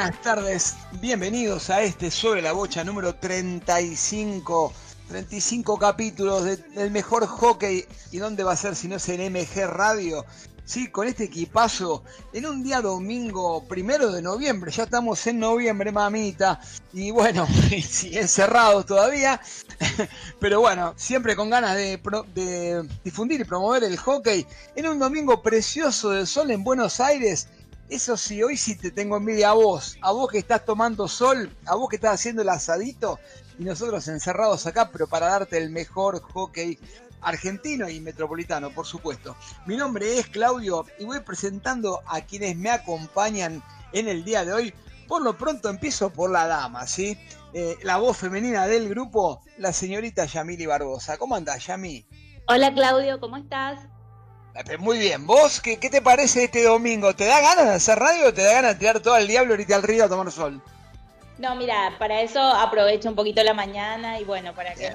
Buenas tardes, bienvenidos a este Sobre la Bocha número 35. 35 capítulos del mejor hockey. ¿Y dónde va a ser si no es en MG Radio? Sí, con este equipazo, en un día domingo primero de noviembre, ya estamos en noviembre, mamita, y bueno, encerrados todavía, pero bueno, siempre con ganas de, de difundir y promover el hockey en un domingo precioso de sol en Buenos Aires. Eso sí, hoy sí te tengo envidia a vos, a vos que estás tomando sol, a vos que estás haciendo el asadito y nosotros encerrados acá, pero para darte el mejor hockey argentino y metropolitano, por supuesto. Mi nombre es Claudio y voy presentando a quienes me acompañan en el día de hoy. Por lo pronto empiezo por la dama, ¿sí? Eh, la voz femenina del grupo, la señorita Yamili Barbosa. ¿Cómo andás, Yami? Hola, Claudio, ¿cómo estás? Muy bien, ¿vos qué, qué te parece este domingo? ¿Te da ganas de hacer radio o te da ganas de tirar todo el diablo ahorita al río a tomar sol? No, mira, para eso aprovecho un poquito la mañana y bueno, para que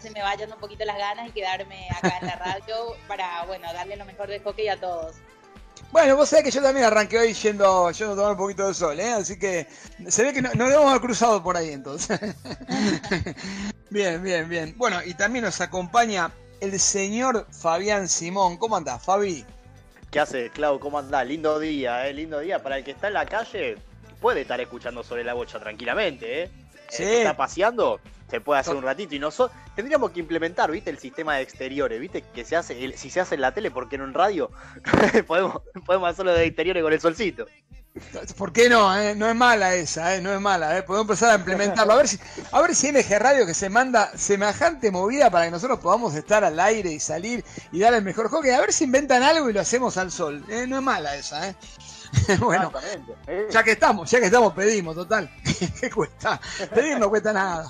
se me vayan un poquito las ganas y quedarme acá en la radio para, bueno, darle lo mejor de hockey a todos. Bueno, vos sabés que yo también arranqué hoy yendo, yendo a tomar un poquito de sol, ¿eh? Así que se ve que no, nos hemos cruzado por ahí entonces. bien, bien, bien. Bueno, y también nos acompaña el señor Fabián Simón. ¿Cómo andás, Fabi? ¿Qué hace, Clau? ¿Cómo andás? Lindo día, ¿eh? Lindo día. Para el que está en la calle, puede estar escuchando sobre la bocha tranquilamente, ¿eh? Sí. está paseando, se puede hacer un ratito y nosotros tendríamos que implementar, ¿viste? El sistema de exteriores, ¿viste? Que se hace, si se hace en la tele, ¿por qué no en radio? podemos, podemos hacerlo de exteriores con el solcito. ¿Por qué no? Eh? No es mala esa, eh? no es mala. Eh. Podemos empezar a implementarlo. A ver, si, a ver si MG Radio que se manda semejante movida para que nosotros podamos estar al aire y salir y dar el mejor hockey. A ver si inventan algo y lo hacemos al sol. Eh, no es mala esa. ¿eh? bueno, ya que estamos, ya que estamos, pedimos, total. ¿Qué cuesta? Pedir no cuesta nada.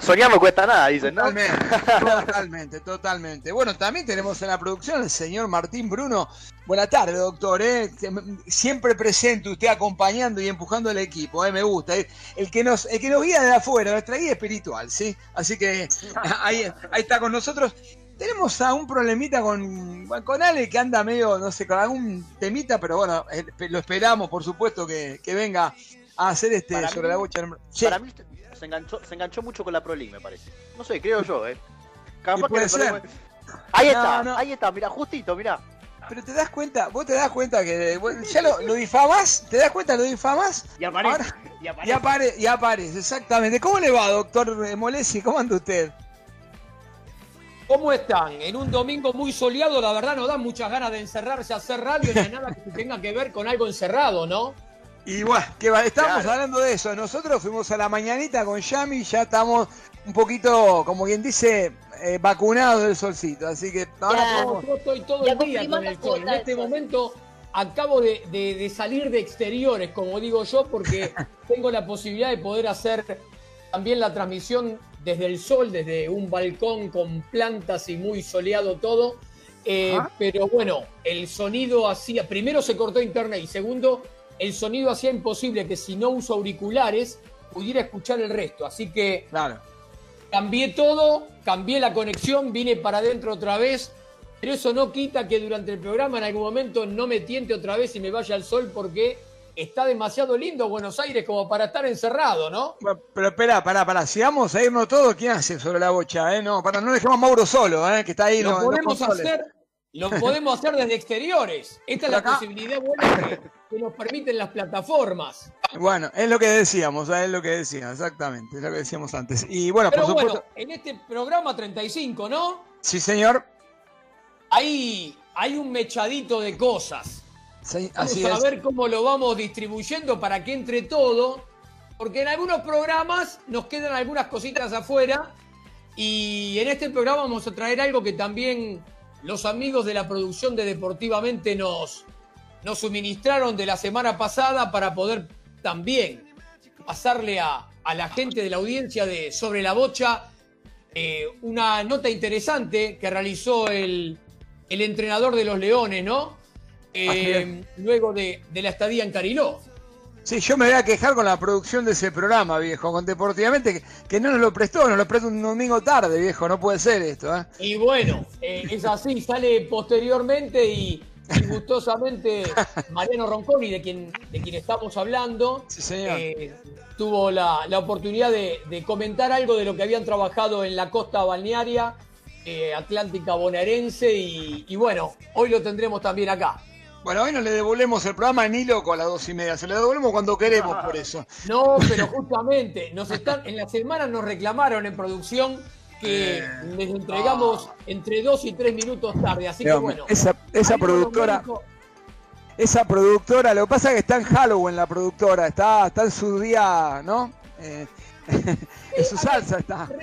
Soñar no cuesta nada, dicen, ¿no? Totalmente, totalmente, Bueno, también tenemos en la producción al señor Martín Bruno. Buenas tardes, doctor. ¿eh? Siempre presente, usted acompañando y empujando el equipo. ¿eh? Me gusta. El, que nos, el que nos guía de afuera, nuestra guía espiritual, ¿sí? Así que ahí, ahí está con nosotros. Tenemos a un problemita con, con Ale que anda medio, no sé, con algún temita, pero bueno, eh, lo esperamos, por supuesto, que, venga a hacer este sobre la bocha. Para mí se enganchó, se enganchó mucho con la Pro me parece. No sé, creo yo, ¿eh? Ahí está, ahí está, mira, justito, mira. Pero te das cuenta, vos te das cuenta que ya lo, lo difamas, te das cuenta, lo difamas. Y aparece. y aparece. Y, aparece, y aparece, exactamente. ¿Cómo le va, doctor Molesi? ¿Cómo anda usted? ¿Cómo están? En un domingo muy soleado, la verdad nos da muchas ganas de encerrarse a hacer radio, no hay nada que tenga que ver con algo encerrado, ¿no? Y bueno, que estamos hablando de eso. Nosotros fuimos a la mañanita con Yami, ya estamos un poquito, como quien dice, eh, vacunados del solcito. Así que ahora Yo estoy todo el día con el sol. En este momento acabo de, salir de exteriores, como digo yo, porque tengo la posibilidad de poder hacer también la transmisión desde el sol, desde un balcón con plantas y muy soleado todo. Eh, pero bueno, el sonido hacía, primero se cortó internet y segundo, el sonido hacía imposible que si no uso auriculares pudiera escuchar el resto. Así que claro. cambié todo, cambié la conexión, vine para adentro otra vez. Pero eso no quita que durante el programa en algún momento no me tiente otra vez y me vaya al sol porque está demasiado lindo Buenos Aires como para estar encerrado, ¿no? Pero espera, pará, pará, si vamos a irnos todos, ¿quién hace sobre la bocha? Eh? No, para no dejemos a Mauro solo, ¿eh? que está ahí. Lo podemos hacer, lo podemos hacer desde exteriores. Esta es la posibilidad buena que, nos permiten las plataformas. Bueno, es lo que decíamos, es lo que decíamos, exactamente, es lo que decíamos antes. Y bueno, Pero bueno, en este programa 35, ¿no? Sí, señor. Ahí hay un mechadito de cosas vamos a ver cómo lo vamos distribuyendo para que entre todo, porque en algunos programas nos quedan algunas cositas afuera y en este programa vamos a traer algo que también los amigos de la producción de Deportivamente nos, nos suministraron de la semana pasada para poder también pasarle a, la gente de la audiencia de Sobre la Bocha eh, una nota interesante que realizó el, el entrenador de los Leones, ¿no? Eh, luego de, la estadía en Cariló. Sí, yo me voy a quejar con la producción de ese programa, viejo, con Deportivamente, que, no nos lo prestó, nos lo prestó un domingo tarde, viejo, no puede ser esto. ¿eh? Y bueno, eh, es así, sale posteriormente y, y gustosamente Mariano Ronconi, de quien, de quien estamos hablando, eh, tuvo la, oportunidad de, comentar algo de lo que habían trabajado en la costa balnearia eh, atlántica bonaerense y, bueno, hoy lo tendremos también acá. Bueno, hoy no le devolvemos el programa ni loco a las dos y media, se lo devolvemos cuando queremos por eso. No, pero justamente, nos están, en la semana nos reclamaron en producción que eh, les entregamos entre dos y tres minutos tarde. Así que bueno. Esa, esa productora. Esa productora, lo que pasa es que está en Halloween la productora, está, está en su día, ¿no? Eh, en su salsa está.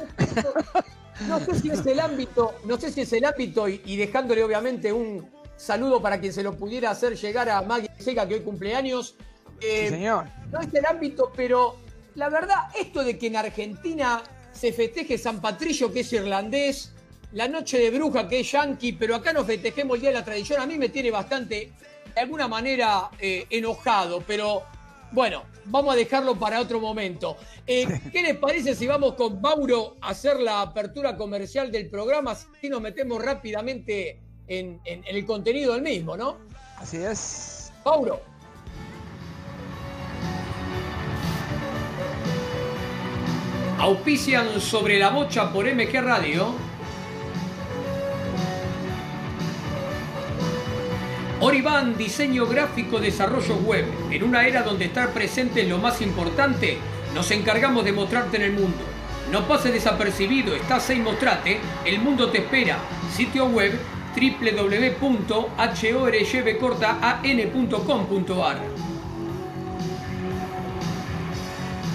No sé si es el ámbito, no sé si es el ámbito y, dejándole obviamente un saludo para quien se lo pudiera hacer llegar a Maggie Seca que hoy cumpleaños. Eh, señor. No es el ámbito, pero la verdad, esto de que en Argentina se festeje San Patricio, que es irlandés, la noche de bruja, que es yankee, pero acá nos festejemos el Día de la Tradición, a mí me tiene bastante, de alguna manera, eh, enojado, pero bueno, vamos a dejarlo para otro momento. Eh, ¿Qué les parece si vamos con Mauro a hacer la apertura comercial del programa? Si nos metemos rápidamente en, en el contenido del mismo, ¿no? Así es. Mauro. Auspician sobre la bocha por MG Radio. Oriban, diseño gráfico, desarrollo web. En una era donde estar presente es lo más importante, nos encargamos de mostrarte en el mundo. No pases desapercibido, estás ahí, mostrate, el mundo te espera. Sitio web www.horybcortaan.com.ar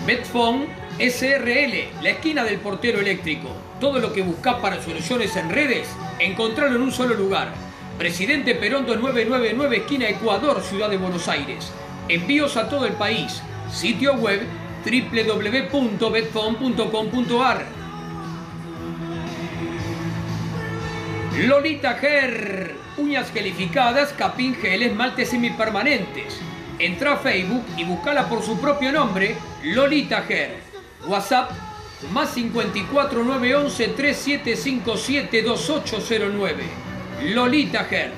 Betfone SRL, la esquina del portero eléctrico. Todo lo que buscas para soluciones en redes, encontrarlo en un solo lugar. Presidente Perón 999, esquina Ecuador, Ciudad de Buenos Aires. Envíos a todo el país. Sitio web www.betfon.com.ar Lolita Ger, uñas gelificadas, capín gel, esmaltes semipermanentes. Entra a Facebook y búscala por su propio nombre, Lolita Ger. WhatsApp más 54 911 3757 2809. Lolita Ger.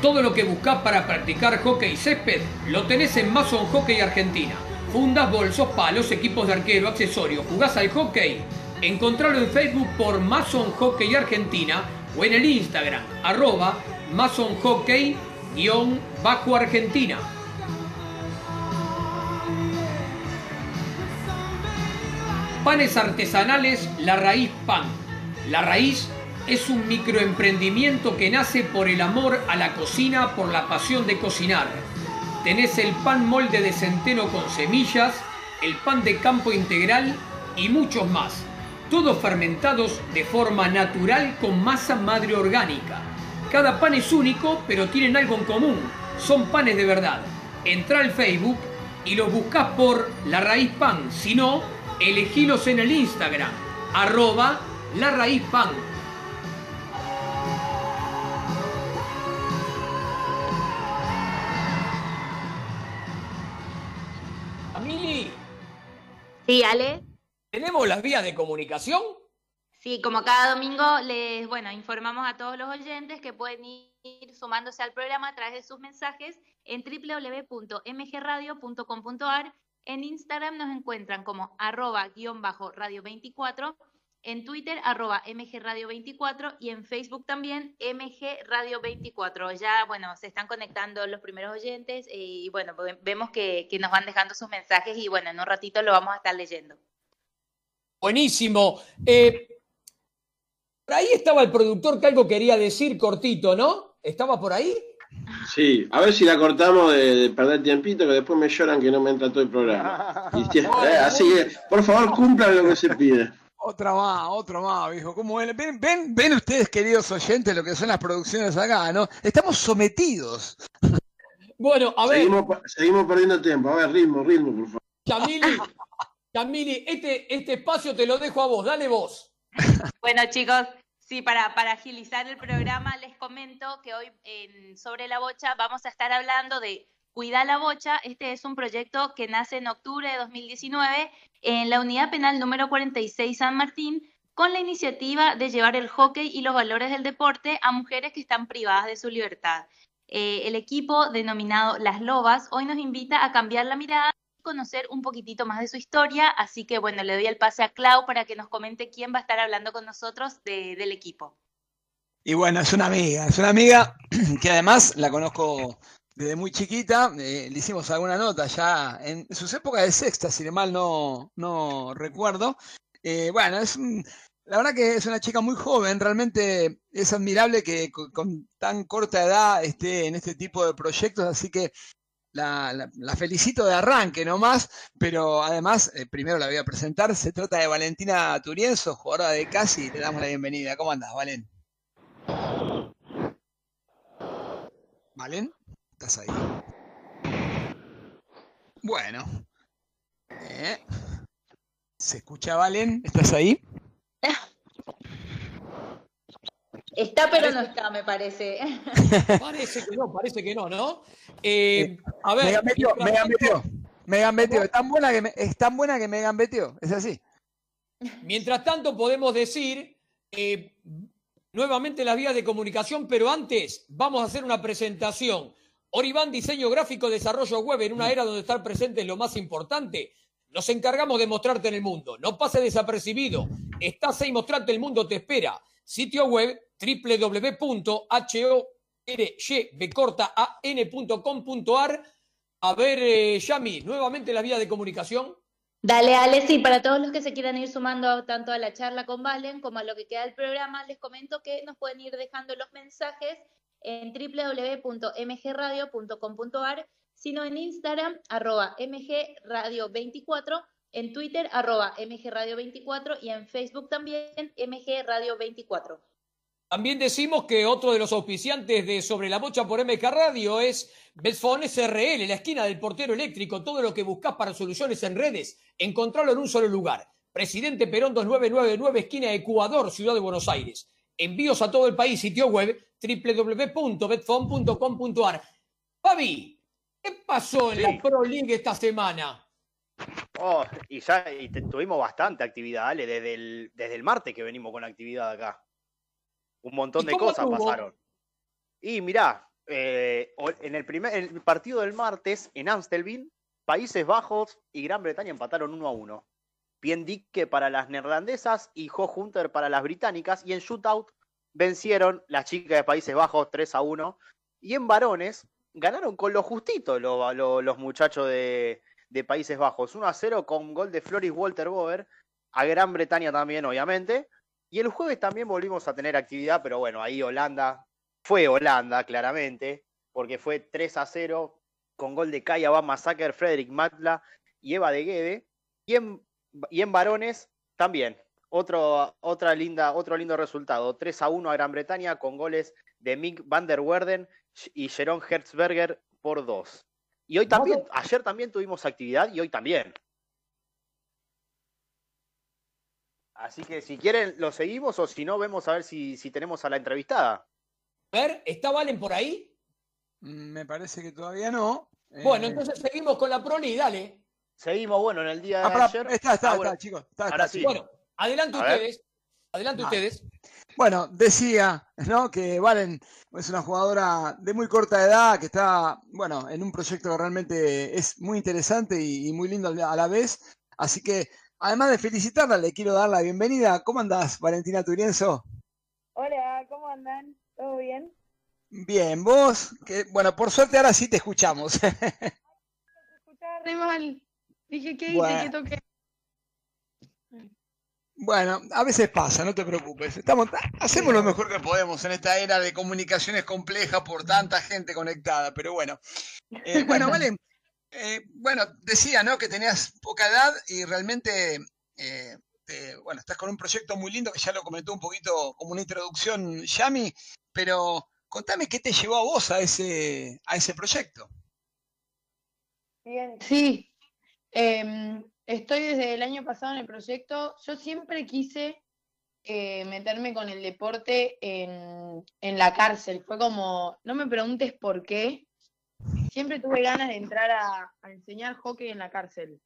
Todo lo que buscas para practicar hockey césped lo tenés en Mason Hockey Argentina. Fundas, bolsos, palos, equipos de arquero, accesorios. ¿Jugás al hockey? Encontralo en Facebook por Mason Hockey Argentina o en el Instagram, arroba Mason Hockey guion bajo Argentina. Panes artesanales La Raíz Pan. La Raíz es un microemprendimiento que nace por el amor a la cocina, por la pasión de cocinar. Tenés el pan molde de centeno con semillas, el pan de campo integral y muchos más. Todos fermentados de forma natural con masa madre orgánica cada pan es único, pero tienen algo en común. Son panes de verdad. Entra al Facebook y los buscas por La Raíz Pan. Si no, elegilos en el Instagram. Arroba La Raíz Pan. Amili. Sí, Ale. ¿Tenemos las vías de comunicación? Sí, como cada domingo les, bueno, informamos a todos los oyentes que pueden ir sumándose al programa a través de sus mensajes en www.mgradio.com.ar. En Instagram nos encuentran como arroba guion bajo radio 24, en Twitter arroba mgradio 24 y en Facebook también mgradio 24. Ya, bueno, se están conectando los primeros oyentes y bueno, vemos que, que nos van dejando sus mensajes y bueno, en un ratito lo vamos a estar leyendo. Buenísimo. Eh, por ahí estaba el productor que algo quería decir cortito, ¿no? ¿Estaba por ahí? Sí, a ver si la cortamos de, perder tiempito, que después me lloran que no me entra todo el programa. Eh, así que, por favor, cumplan lo que se pide. Otra más, otra más, viejo. ¿Cómo ven? ven? Ven, ustedes, queridos oyentes, lo que son las producciones acá, ¿no? Estamos sometidos. Bueno, a ver. Seguimos, perdiendo tiempo. A ver, ritmo, ritmo, por favor. Camili, Camili, este, este espacio te lo dejo a vos. Dale vos. Bueno, chicos, sí, para, para agilizar el programa les comento que hoy en Sobre la Bocha vamos a estar hablando de Cuida la Bocha. Este es un proyecto que nace en octubre de 2019 en la Unidad Penal número 46 San Martín con la iniciativa de llevar el hockey y los valores del deporte a mujeres que están privadas de su libertad. Eh, el equipo denominado Las Lobas hoy nos invita a cambiar la mirada conocer un poquitito más de su historia, así que bueno, le doy el pase a Clau para que nos comente quién va a estar hablando con nosotros del equipo. Y bueno, es una amiga, es una amiga que además la conozco desde muy chiquita, eh, le hicimos alguna nota ya en sus épocas de sexta, si de mal no, no recuerdo. Eh, bueno, es la verdad que es una chica muy joven, realmente es admirable que con, tan corta edad esté en este tipo de proyectos, así que la, felicito de arranque nomás, pero además, eh, primero la voy a presentar, se trata de Valentina Turienzo, jugadora de Casi, le damos la bienvenida. ¿Cómo andas, Valen? ¿Valen? ¿Estás ahí? Bueno. Eh, ¿Se escucha, Valen? ¿Estás ahí? Está, pero no está, me parece. Parece que no, parece que no, ¿no? Eh, a ver. Megan metió, Megan metió. Megan metió. Es tan buena que me, es tan buena que Megan metió. Es así. Mientras tanto, podemos decir eh, nuevamente las vías de comunicación, pero antes vamos a hacer una presentación. Oribán, diseño gráfico, desarrollo web en una era donde estar presente es lo más importante. Nos encargamos de mostrarte en el mundo. No pase desapercibido. Estás ahí, mostrarte el mundo te espera. Sitio web www.horyban.com.ar. A ver, eh, Yami, nuevamente la vía de comunicación. Dale, Ale, sí, para todos los que se quieran ir sumando tanto a la charla con Valen como a lo que queda del programa, les comento que nos pueden ir dejando los mensajes en www.mgradio.com.ar sino en Instagram, arroba mgradio24, en Twitter, arroba mgradio24 y en Facebook también, mgradio24. También decimos que otro de los auspiciantes de Sobre la Bocha por MK Radio es Betfone SRL, la esquina del portero eléctrico. Todo lo que buscas para soluciones en redes, encontrarlo en un solo lugar. Presidente Perón 2999, esquina Ecuador, Ciudad de Buenos Aires. Envíos a todo el país, sitio web www.betfone.com.ar. Fabi, ¿Qué pasó en la Pro League esta semana? Oh, y ya tuvimos bastante actividad, Ale, desde el, desde el martes que venimos con actividad acá. Un montón de cosas pasaron. Y mirá, eh, en el primer partido del martes, en Amstelveen, Países Bajos y Gran Bretaña empataron 1 a 1. Dique para las neerlandesas y Jo Hunter para las británicas. Y en shootout vencieron las chicas de Países Bajos 3 a 1. Y en varones, ganaron con lo justito los muchachos de, Países Bajos. 1 a 0 con gol de Floris Walter Boer. A Gran Bretaña también, obviamente. Y el jueves también volvimos a tener actividad, pero bueno, ahí Holanda, fue Holanda, claramente, porque fue 3 a 0 con gol de Kaya Van Massacre, Frederick Matla y Eva de Guede. Y en, y en varones también. Otro, otra linda, otro lindo resultado. 3 a 1 a Gran Bretaña con goles de Mick van der Werden y Jerón Hertzberger por dos. Y hoy también, ayer también tuvimos actividad y hoy también. Así que si quieren lo seguimos o si no, vemos a ver si, si tenemos a la entrevistada. A ver, ¿está Valen por ahí? Mm, me parece que todavía no. Bueno, eh, entonces seguimos con la Proli, dale. Seguimos, bueno, en el día de ah, ayer. Está, está, ah, está, chicos. Ahora sí. Bueno, adelante ustedes. Adelante ustedes. Bueno, decía, ¿no? Que Valen es una jugadora de muy corta edad, que está, bueno, en un proyecto que realmente es muy interesante y, muy lindo a la vez. Así que, además de felicitarla, le quiero dar la bienvenida. ¿Cómo andás, Valentina Turienzo? Hola, ¿cómo andan? ¿Todo bien? Bien, vos, que, bueno, por suerte ahora sí te escuchamos. Escuchaba mal. Dije, ¿qué hice? ¿Qué toqué? Bueno, a veces pasa, no te preocupes. Estamos, hacemos lo mejor que podemos en esta era de comunicaciones complejas por tanta gente conectada, pero bueno. Eh, bueno, vale. Eh, bueno, decía, ¿no? Que tenías poca edad y realmente, eh, bueno, estás con un proyecto muy lindo que ya lo comentó un poquito como una introducción, Yami, pero contame qué te llevó a vos a ese, a ese proyecto. Bien, sí. Em, Estoy desde el año pasado en el proyecto. Yo siempre quise eh, meterme con el deporte en, la cárcel. Fue como, no me preguntes por qué. Siempre tuve ganas de entrar a, enseñar hockey en la cárcel.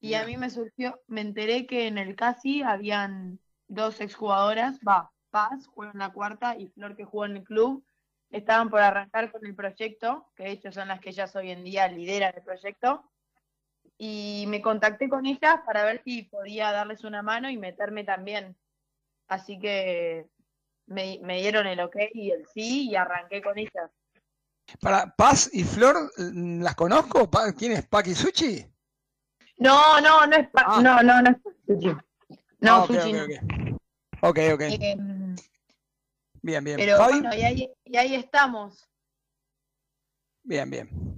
Y a mí me surgió, me enteré que en el CASI habían dos exjugadoras, va, Paz, juega en la cuarta, y Flor que jugó en el club, estaban por arrancar con el proyecto, que de hecho son las que ellas hoy en día lideran el proyecto, y me contacté con ellas para ver si podía darles una mano y meterme también. Así que me, dieron el ok y el sí y arranqué con ellas. Para Paz y Flor, ¿las conozco? ¿Quién es Paki Suchi? No, no, no es pa ah. no, no, no es Suchi. No, ah, Suchi Ok, ok. Em, bien, bien. Pero bueno, y ahí, y ahí estamos. Bien, bien.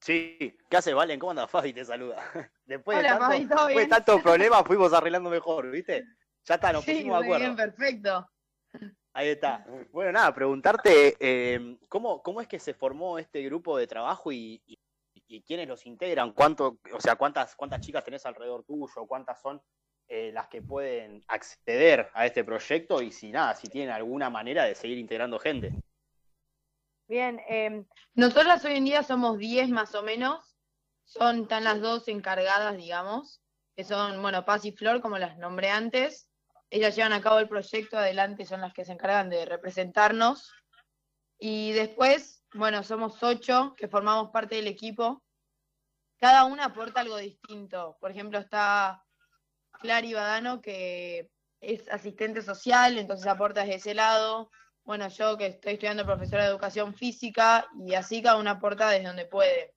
Sí, ¿qué hace Valen? ¿Cómo anda Fabi? Te saluda. Después, de, tanto, después de tantos problemas fuimos arreglando mejor, ¿viste? Ya está, nos pusimos de acuerdo. Bien, perfecto. Ahí está. Bueno, nada, preguntarte eh, ¿cómo, cómo es que se formó este grupo de trabajo y, y, quiénes los integran, cuánto, o sea, cuántas, cuántas chicas tenés alrededor tuyo, cuántas son eh, las que pueden acceder a este proyecto y si nada, si tienen alguna manera de seguir integrando gente. Bien, eh, nosotras hoy en día somos 10 más o menos, son tan las dos encargadas, digamos, que son, bueno, Paz y Flor, como las nombré antes, ellas llevan a cabo el proyecto adelante, son las que se encargan de representarnos. Y después, bueno, somos ocho que formamos parte del equipo. Cada una aporta algo distinto. Por ejemplo, está Clary Badano, que es asistente social, entonces aporta desde ese lado. Bueno, yo que estoy estudiando profesora de educación física y así cada una aporta desde donde puede.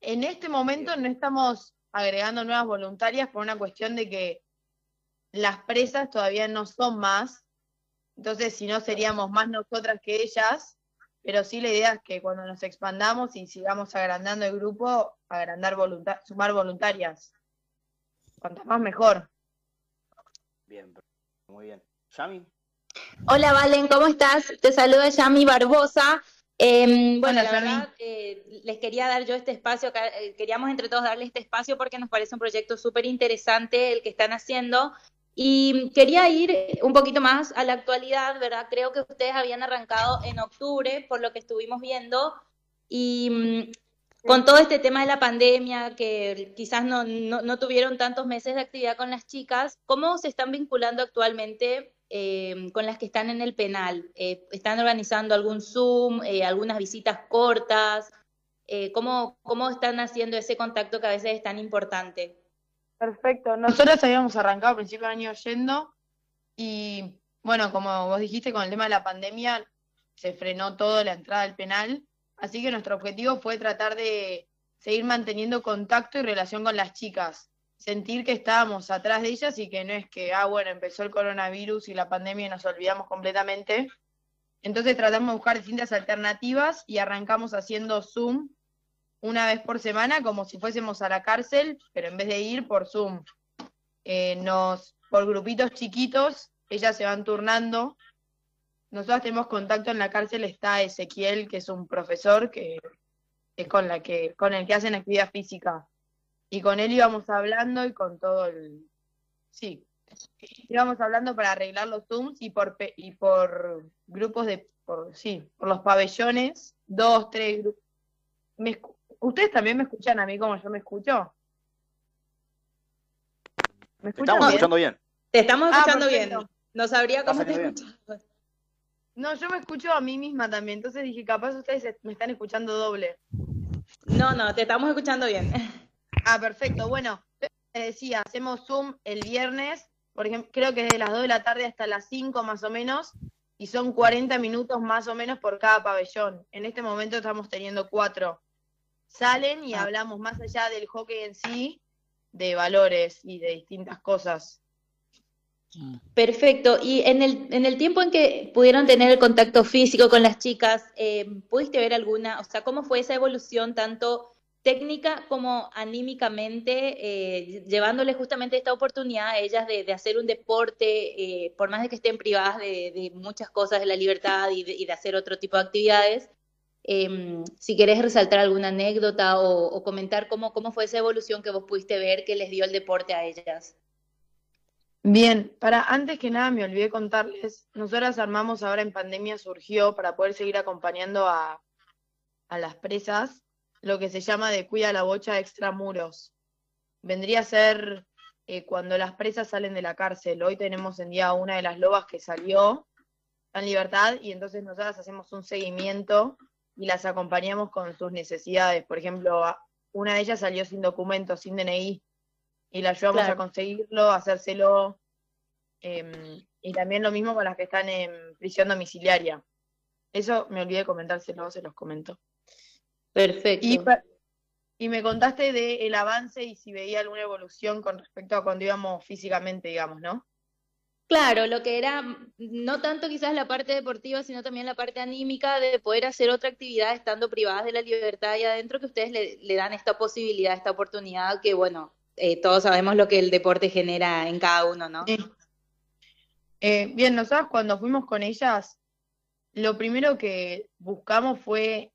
En este momento no estamos agregando nuevas voluntarias por una cuestión de que las presas todavía no son más, entonces si no seríamos más nosotras que ellas, pero sí la idea es que cuando nos expandamos y sigamos agrandando el grupo, agrandar sumar voluntarias. Cuanto más mejor. Bien, muy bien. ¿Yami? Hola Valen, ¿cómo estás? Te saluda Yami Barbosa. Em, bueno, la verdad, eh, les quería dar yo este espacio, eh, queríamos entre todos darle este espacio porque nos parece un proyecto súper interesante el que están haciendo. Y quería ir un poquito más a la actualidad, ¿verdad? Creo que ustedes habían arrancado en octubre, por lo que estuvimos viendo, y mm, con todo este tema de la pandemia, que quizás no, no, tuvieron tantos meses de actividad con las chicas, ¿cómo se están vinculando actualmente eh, con las que están en el penal? Eh, ¿Están organizando algún Zoom, eh, algunas visitas cortas? ¿cómo, ¿Cómo están haciendo ese contacto que a veces es tan importante? Perfecto. Nosotros habíamos arrancado a principio del año yendo y, bueno, como vos dijiste, con el tema de la pandemia se frenó todo la entrada al penal, así que nuestro objetivo fue tratar de seguir manteniendo contacto y relación con las chicas, sentir que estábamos atrás de ellas y que no es que, ah, bueno, empezó el coronavirus y la pandemia y nos olvidamos completamente. Entonces tratamos de buscar distintas alternativas y arrancamos haciendo Zoom una vez por semana como si fuésemos a la cárcel, pero en vez de ir por Zoom. Eh, nos, por grupitos chiquitos, ellas se van turnando. Nosotros tenemos contacto en la cárcel, está Ezequiel, que es un profesor que es con la que, con el que hacen actividad física. Y con él íbamos hablando y con todo el sí. Íbamos hablando para arreglar los Zooms y por y por grupos de por sí, por los pabellones, dos, tres grupos. ¿Ustedes también me escuchan a mí como yo me escucho? ¿Me estamos escuchando bien? Te estamos ah, escuchando bien. No sabría cómo te escuchas. No, yo me escucho a mí misma también, entonces dije, capaz ustedes me están escuchando doble. No, no, te estamos escuchando bien. Ah, perfecto. Bueno, te decía, hacemos Zoom el viernes, por ejemplo, creo que desde las 2 de la tarde hasta las 5 más o menos, y son 40 minutos más o menos por cada pabellón. En este momento estamos teniendo cuatro salen y ah. hablamos más allá del hockey en sí, de valores y de distintas cosas. Mm. Perfecto. Y en el, en el tiempo en que pudieron tener el contacto físico con las chicas, eh, ¿pudiste ver alguna, o sea, cómo fue esa evolución tanto técnica como anímicamente, eh, llevándoles justamente esta oportunidad a ellas de, hacer un deporte, eh, por más de que estén privadas de, muchas cosas de la libertad y de, hacer otro tipo de actividades, Em, si querés resaltar alguna anécdota o, comentar cómo, cómo fue esa evolución que vos pudiste ver que les dio el deporte a ellas. Bien, para antes que nada me olvidé contarles, nosotras armamos ahora en pandemia, surgió para poder seguir acompañando a, a las presas, lo que se llama de cuida la bocha extramuros. Vendría a ser eh, cuando las presas salen de la cárcel. Hoy tenemos en día una de las lobas que salió en libertad y entonces nosotras hacemos un seguimiento y las acompañamos con sus necesidades. Por ejemplo, una de ellas salió sin documento, sin DNI, y la ayudamos a conseguirlo, a hacérselo. Em, y también lo mismo con las que están en prisión domiciliaria. Eso me olvidé de comentárselo, se los comento. Perfecto. Y, me contaste del avance y si veía alguna evolución con respecto a cuando íbamos físicamente, digamos, ¿no? Claro, lo que era no tanto quizás la parte deportiva, sino también la parte anímica de poder hacer otra actividad estando privadas de la libertad y adentro que ustedes le, dan esta posibilidad, esta oportunidad que, bueno, eh, todos sabemos lo que el deporte genera en cada uno, ¿no? Eh, bien, nosotros cuando fuimos con ellas, lo primero que buscamos fue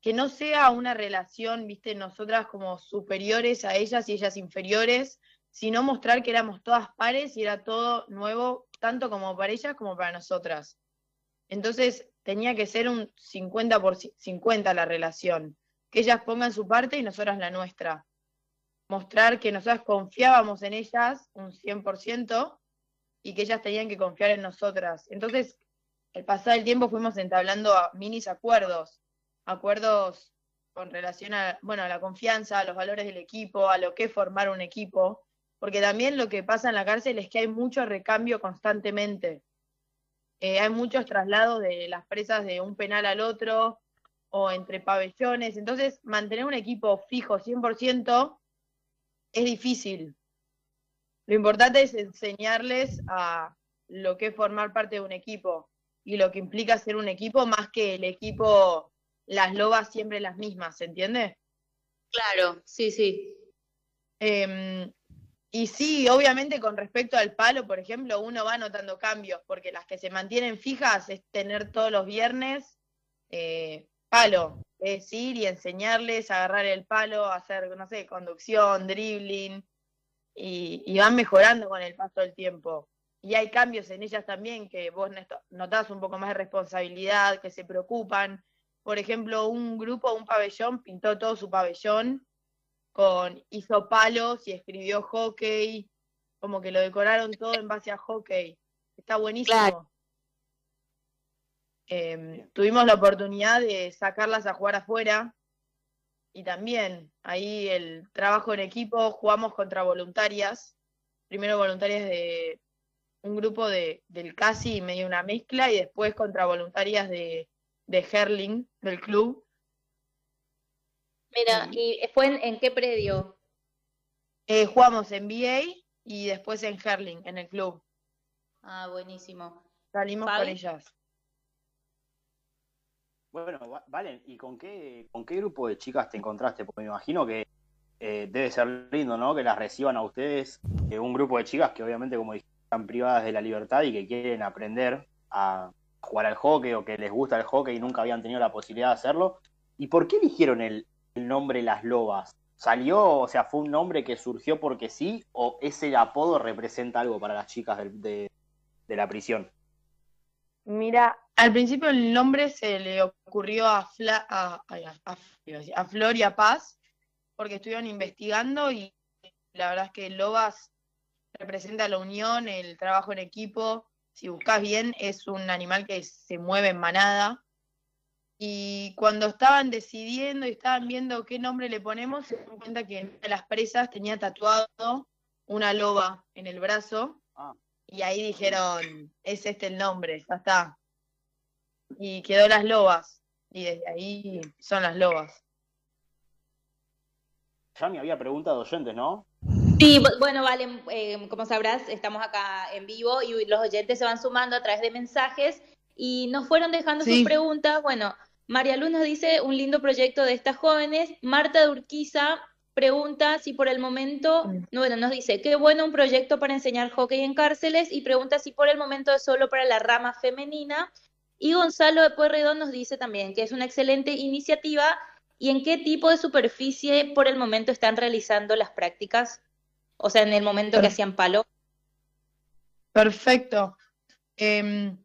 que no sea una relación, viste, nosotras como superiores a ellas y ellas inferiores, sino mostrar que éramos todas pares y era todo nuevo, tanto como para ellas como para nosotras. Entonces tenía que ser un 50 por 50 la relación, que ellas pongan su parte y nosotras la nuestra. Mostrar que nosotras confiábamos en ellas un 100% y que ellas tenían que confiar en nosotras. Entonces, al pasar el tiempo fuimos entablando a minis acuerdos, acuerdos con relación a, bueno, a la confianza, a los valores del equipo, a lo que es formar un equipo, porque también lo que pasa en la cárcel es que hay mucho recambio constantemente. Eh, hay muchos traslados de las presas de un penal al otro o entre pabellones. Entonces, mantener un equipo fijo 100% es difícil. Lo importante es enseñarles a lo que es formar parte de un equipo y lo que implica ser un equipo más que el equipo, las lobas siempre las mismas, ¿se entiende? Claro, sí, sí. Em, y sí, obviamente con respecto al palo, por ejemplo, uno va notando cambios, porque las que se mantienen fijas es tener todos los viernes eh, palo, es ir y enseñarles a agarrar el palo, hacer, no sé, conducción, dribbling, y, van mejorando con el paso del tiempo. Y hay cambios en ellas también que vos notás un poco más de responsabilidad, que se preocupan. Por ejemplo, un grupo, un pabellón, pintó todo su pabellón con hizo palos y escribió hockey, como que lo decoraron todo en base a hockey. Está buenísimo. Em, tuvimos la oportunidad de sacarlas a jugar afuera y también ahí el trabajo en equipo, jugamos contra voluntarias, primero voluntarias de un grupo de, del CASI, medio una mezcla, y después contra voluntarias de, de Herling, del club, Mira, ¿y fue en, qué predio? Eh, jugamos en BA y después en Herling, en el club. Ah, buenísimo. Salimos con ellas. Bueno, Valen, ¿y con qué, con qué grupo de chicas te encontraste? Porque me imagino que eh, debe ser lindo, ¿no? Que las reciban a ustedes, eh, un grupo de chicas que obviamente, como dije, están privadas de la libertad y que quieren aprender a jugar al hockey o que les gusta el hockey y nunca habían tenido la posibilidad de hacerlo. ¿Y por qué eligieron el, el nombre Las Lobas? ¿Salió, o sea, fue un nombre que surgió porque sí, o ese apodo representa algo para las chicas de, la prisión? Mira, al principio el nombre se le ocurrió a, a, a, Flor y a Paz, porque estuvieron investigando y la verdad es que Lobas representa la unión, el trabajo en equipo. Si buscas bien, es un animal que se mueve en manada y cuando estaban decidiendo y estaban viendo qué nombre le ponemos, se dieron cuenta que una de las presas tenía tatuado una loba en el brazo. Ah. Y ahí dijeron, es este el nombre, ya está. Y quedó las lobas. Y desde ahí son las lobas. Ya me había preguntado oyentes, ¿no? Sí, bueno, vale, eh, como sabrás, estamos acá en vivo y los oyentes se van sumando a través de mensajes y nos fueron dejando sus preguntas. Bueno, María Luz nos dice un lindo proyecto de estas jóvenes. Marta Durquiza pregunta si por el momento, bueno, nos dice, qué bueno un proyecto para enseñar hockey en cárceles y pregunta si por el momento es solo para la rama femenina. Y Gonzalo de Pueyrredón nos dice también que es una excelente iniciativa y en qué tipo de superficie por el momento están realizando las prácticas, o sea, en el momento que hacían palo. Perfecto. Em,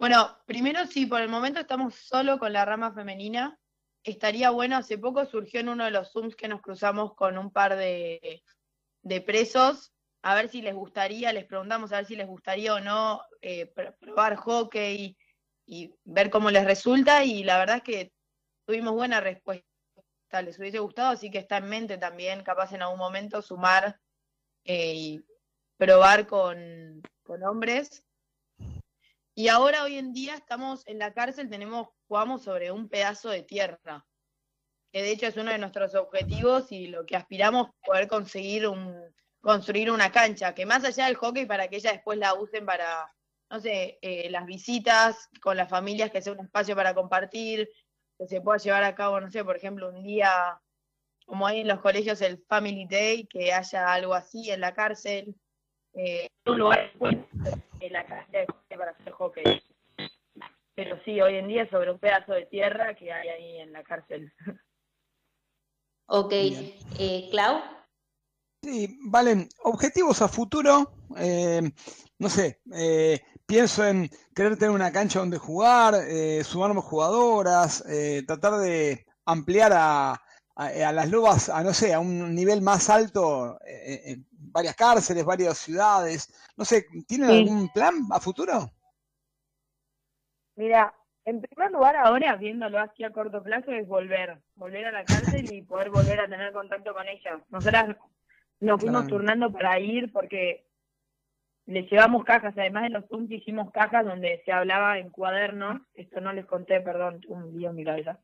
bueno, primero sí, por el momento estamos solo con la rama femenina. Estaría bueno, hace poco surgió en uno de los Zooms que nos cruzamos con un par de, presos a ver si les gustaría, les preguntamos a ver si les gustaría o no eh, probar hockey y, ver cómo les resulta y la verdad es que tuvimos buena respuesta, les hubiese gustado, así que está en mente también, capaz en algún momento sumar eh, y probar con, con hombres. Y ahora hoy en día estamos en la cárcel, tenemos, jugamos sobre un pedazo de tierra, que de hecho es uno de nuestros objetivos y lo que aspiramos poder conseguir un, construir una cancha, que más allá del hockey, para que ella después la usen para, no sé, eh, las visitas con las familias, que sea un espacio para compartir, que se pueda llevar a cabo, no sé, por ejemplo, un día, como hay en los colegios el Family Day, que haya algo así en la cárcel, eh, un lugar en la cárcel para hacer hockey. Pero sí, hoy en día sobre un pedazo de tierra que hay ahí en la cárcel. Ok, eh, Clau. Sí, Valen, objetivos a futuro, eh, no sé, eh, pienso en querer tener una cancha donde jugar, eh, sumar más jugadoras, eh, tratar de ampliar a, las lobas, a no sé, a un nivel más alto en varias cárceles, varias ciudades, no sé, ¿tienen algún plan a futuro? Mira, en primer lugar ahora, viéndolo así a corto plazo, es volver, volver a la cárcel y poder volver a tener contacto con ellas. Nosotras nos fuimos turnando para ir porque le llevamos cajas, además de los Zooms hicimos cajas donde se hablaba en cuadernos, esto no les conté, perdón, un día en mi cabeza.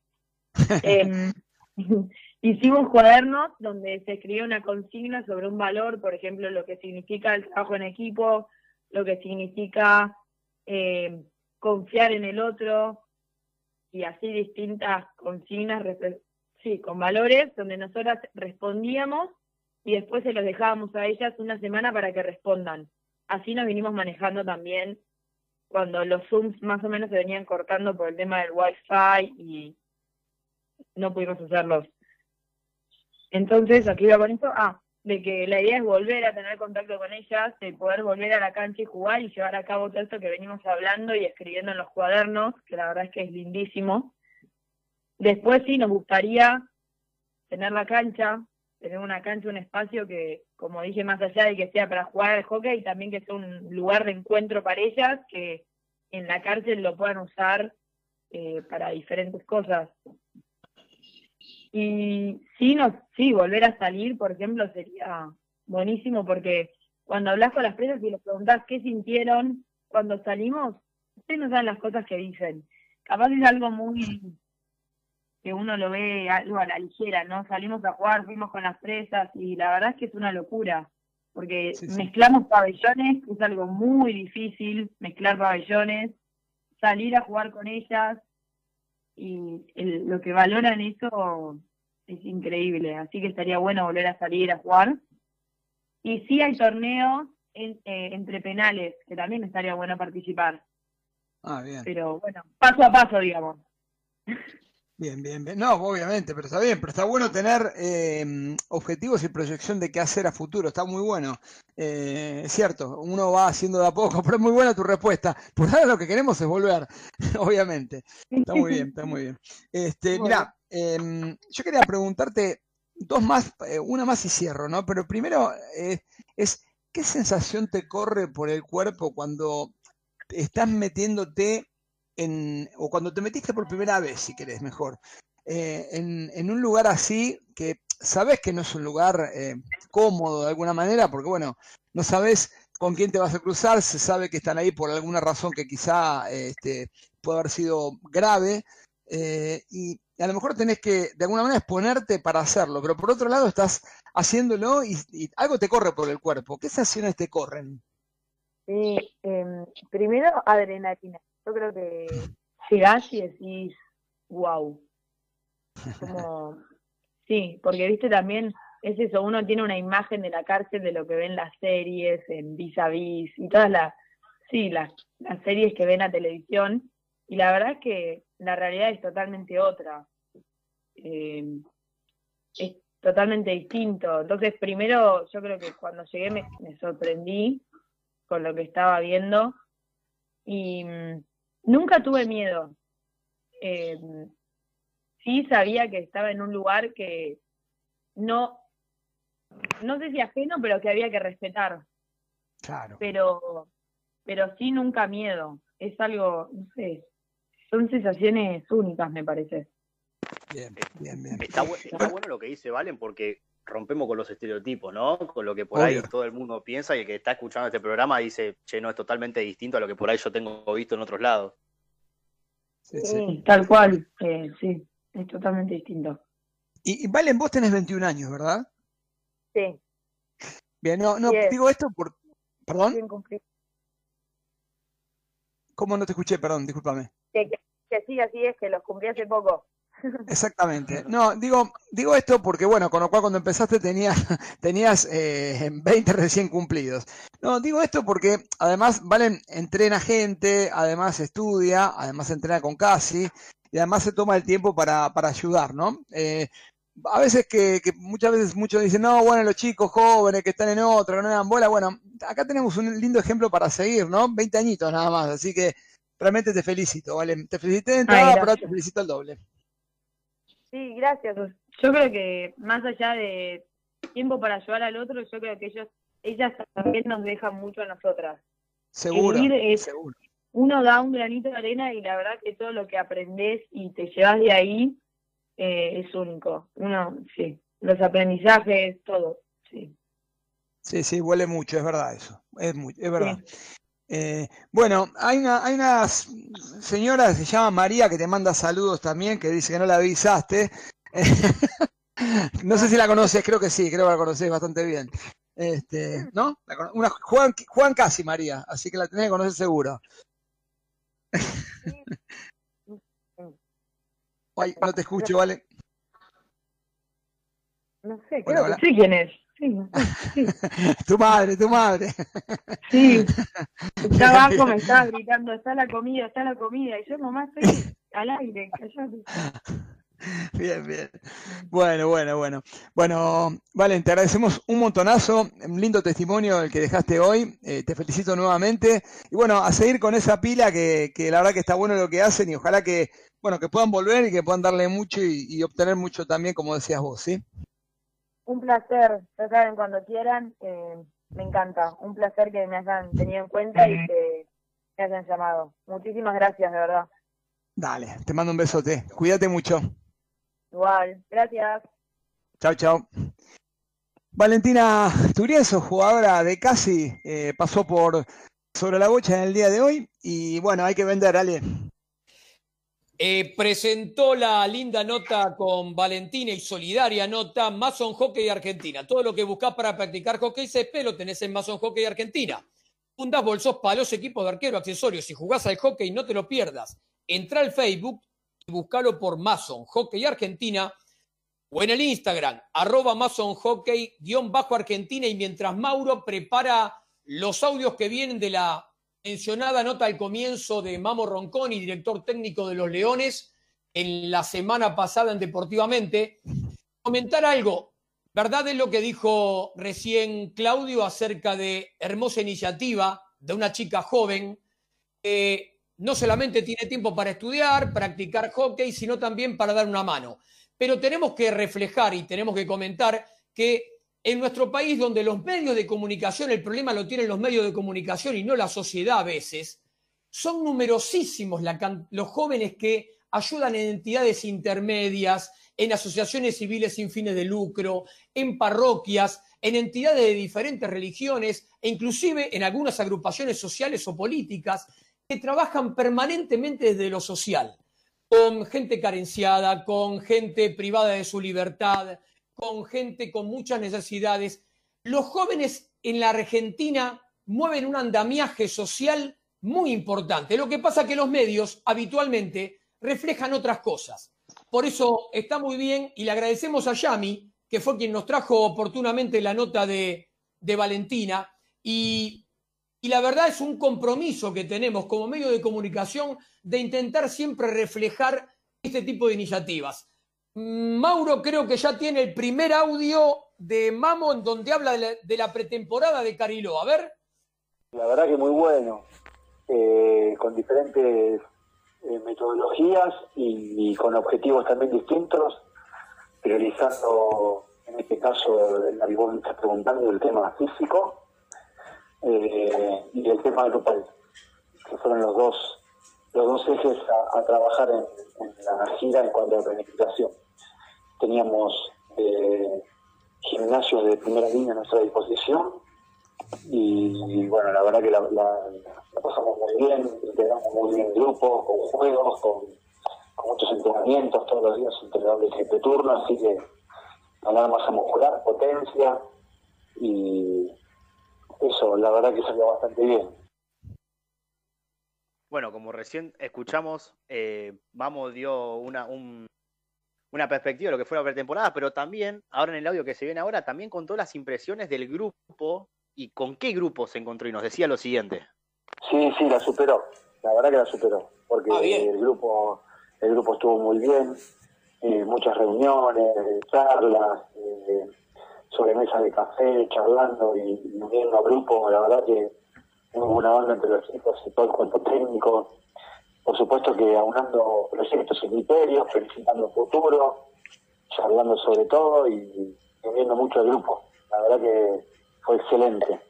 Em, hicimos cuadernos donde se escribía una consigna sobre un valor, por ejemplo, lo que significa el trabajo en equipo, lo que significa eh, confiar en el otro, y así distintas consignas, sí, con valores, donde nosotras respondíamos y después se los dejábamos a ellas una semana para que respondan. Así nos vinimos manejando también cuando los Zooms más o menos se venían cortando por el tema del Wi-Fi y no pudimos hacerlos. Entonces, aquí va con esto, ah, de que la idea es volver a tener contacto con ellas, de poder volver a la cancha y jugar y llevar a cabo todo esto que venimos hablando y escribiendo en los cuadernos, que la verdad es que es lindísimo. Después sí nos gustaría tener la cancha, tener una cancha, un espacio que, como dije, más allá de que sea para jugar al hockey, también que sea un lugar de encuentro para ellas, que en la cárcel lo puedan usar eh, para diferentes cosas. Y sí, no, sí, volver a salir, por ejemplo, sería buenísimo porque cuando hablas con las presas y les preguntas qué sintieron cuando salimos, ustedes no saben las cosas que dicen. Capaz es algo muy que uno lo ve algo a la ligera, ¿no? Salimos a jugar, fuimos con las presas y la verdad es que es una locura, porque mezclamos pabellones, que es algo muy difícil, mezclar pabellones, salir a jugar con ellas y lo que valoran eso es increíble, así que estaría bueno volver a salir a jugar. Y sí hay torneos eh, entre penales, que también estaría bueno participar. Ah, bien. Pero bueno, paso a paso, digamos. Bien, bien, bien. No, obviamente, pero está bien, pero está bueno tener eh, objetivos y proyección de qué hacer a futuro, está muy bueno. Eh, es cierto, uno va haciendo de a poco, pero es muy buena tu respuesta. Por ahora lo que queremos es volver, obviamente. Está muy bien, está muy bien. Este, mira, em, yo quería preguntarte dos más, eh, una más y cierro, ¿no? Pero primero es, ¿qué sensación te corre por el cuerpo cuando estás metiéndote o cuando te metiste por primera vez, si querés, mejor, eh, en, un lugar así que sabes que no es un lugar eh, cómodo de alguna manera, porque bueno, no sabes con quién te vas a cruzar, se sabe que están ahí por alguna razón que quizá este, puede haber sido grave, eh, y a lo mejor tenés que de alguna manera exponerte para hacerlo, pero por otro lado estás haciéndolo y, algo te corre por el cuerpo. ¿Qué sensaciones te corren? Sí, em, primero adrenalina yo creo que llegás y decís, wow. Como, sí, porque viste también, es eso, uno tiene una imagen de la cárcel de lo que ven las series, en vis a vis, y todas las, sí, las, las series que ven a televisión, y la verdad es que la realidad es totalmente otra. Eh, es totalmente distinto. Entonces, primero, yo creo que cuando llegué me, me sorprendí con lo que estaba viendo y mm, Nunca tuve miedo. Eh, sí sabía que estaba en un lugar que no, no sé si ajeno, pero que había que respetar. Claro. Pero, pero sí nunca miedo. Es algo, no sé, son sensaciones únicas, me parece. Bien, bien, bien. Está, bueno lo que dice Valen porque rompemos con los estereotipos, ¿no? Con lo que por ahí todo el mundo piensa y el que está escuchando este programa dice, che, no, es totalmente distinto a lo que por ahí yo tengo visto en otros lados. Sí, tal cual, eh, sí, es totalmente distinto. Y, Valen, vos tenés 21 años, ¿verdad? Sí. Bien, no, no, digo esto por... ¿Perdón? ¿Cómo no te escuché? Perdón, discúlpame. Que, que, sí, así es, que los cumplí hace poco. Exactamente. No, digo, digo esto porque, bueno, con lo cual cuando empezaste tenías, tenías eh, 20 recién cumplidos. No, digo esto porque además Valen entrena gente, además estudia, además entrena con Casi y además se toma el tiempo para, para ayudar, ¿no? Eh, a veces que, que, muchas veces muchos dicen, no, bueno, los chicos jóvenes que están en otro, que no dan bola, bueno, acá tenemos un lindo ejemplo para seguir, ¿no? 20 añitos nada más, así que realmente te felicito, ¿vale? Te felicité de entrada, pero te felicito el doble. Sí, gracias. Yo creo que más allá de tiempo para ayudar al otro, yo creo que ellos, ellas también nos dejan mucho a nosotras. Seguro, Uno da un granito de arena y la verdad que todo lo que aprendes y te llevas de ahí eh, es único. Uno, sí, los aprendizajes, todo, sí. Sí, sí, huele mucho, es verdad eso, es, muy, es verdad. Eh, bueno, hay una, hay una señora que se llama María que te manda saludos también, que dice que no la avisaste. no sé si la conoces, creo que sí, creo que la conoces bastante bien. Este, ¿No? Una, Juan, Juan Casi María, así que la tenés que conocer seguro. Ay, no te escucho, ¿vale? No sé, creo que sí quién es. Sí, tu madre, tu madre. Sí. Ya abajo me estaba gritando, está la comida, está la comida. Y yo mamá estoy al aire, callate. Bien, bien. Bueno, bueno, bueno. Bueno, Valen, te agradecemos un montonazo, un lindo testimonio el que dejaste hoy. Eh, te felicito nuevamente. Y bueno, a seguir con esa pila que, que, la verdad que está bueno lo que hacen y ojalá que, bueno, que puedan volver y que puedan darle mucho y, y obtener mucho también, como decías vos, ¿sí? Un placer, ya saben, cuando quieran, eh, me encanta. Un placer que me hayan tenido en cuenta y que me hayan llamado. Muchísimas gracias, de verdad. Dale, te mando un besote. Cuídate mucho. Igual, gracias. Chao, chao. Valentina Turienzo, jugadora de Casi, eh, pasó por sobre la bocha en el día de hoy y bueno, hay que vender, Ale. Eh, presentó la linda nota con Valentina y solidaria nota Mason Hockey Argentina. Todo lo que buscas para practicar hockey césped lo tenés en Mason Hockey Argentina. Fundas, bolsos, palos, equipos de arquero, accesorios. Si jugás al hockey, no te lo pierdas. Entra al Facebook y buscalo por Mason Hockey Argentina o en el Instagram, arroba Mason Hockey, guion bajo Argentina. Y mientras Mauro prepara los audios que vienen de la mencionada nota al comienzo de Mamo Ronconi, director técnico de los Leones, en la semana pasada en Deportivamente, comentar algo. ¿Verdad es lo que dijo recién Claudio acerca de hermosa iniciativa de una chica joven que no solamente tiene tiempo para estudiar, practicar hockey, sino también para dar una mano? Pero tenemos que reflejar y tenemos que comentar que en nuestro país, donde los medios de comunicación, el problema lo tienen los medios de comunicación y no la sociedad a veces, son numerosísimos los jóvenes que ayudan en entidades intermedias, en asociaciones civiles sin fines de lucro, en parroquias, en entidades de diferentes religiones e inclusive en algunas agrupaciones sociales o políticas que trabajan permanentemente desde lo social, con gente carenciada, con gente privada de su libertad, con gente con muchas necesidades. Los jóvenes en la Argentina mueven un andamiaje social muy importante. Lo que pasa es que los medios habitualmente reflejan otras cosas. Por eso está muy bien y le agradecemos a Yami, que fue quien nos trajo oportunamente la nota de, Valentina. Y, y la verdad es un compromiso que tenemos como medio de comunicación de intentar siempre reflejar este tipo de iniciativas. Mauro creo que ya tiene el primer audio de Mamo en donde habla de la, pretemporada de Cariló. A ver. La verdad que muy bueno, eh, con diferentes eh, metodologías y, con objetivos también distintos, priorizando en este caso, la me estás preguntando del tema físico eh, y el tema grupal, que fueron los dos los dos ejes a, trabajar en, la gira en cuanto a planificación. Teníamos eh, gimnasios de primera línea a nuestra disposición y, bueno, la verdad que la, pasamos muy bien, integramos muy bien el grupo, con juegos, con, muchos entrenamientos, todos los días entrenando de turno, así que ganar masa muscular, potencia y eso, la verdad que salió bastante bien. Bueno, como recién escuchamos, eh, Vamos dio una, una perspectiva de lo que fue la pretemporada, pero también, ahora en el audio que se viene ahora, también contó las impresiones del grupo y con qué grupo se encontró y nos decía lo siguiente. Sí, sí, la superó, la verdad que la superó, porque ah, el grupo el grupo estuvo muy bien, eh, muchas reuniones, charlas, eh, sobre mesa de café, charlando y, y uniendo a grupo, la verdad que muy buena onda entre los equipos y todo el cuerpo técnico. Por supuesto que aunando proyectos y criterios, felicitando el futuro, charlando sobre todo y, viendo mucho al grupo. La verdad que fue excelente.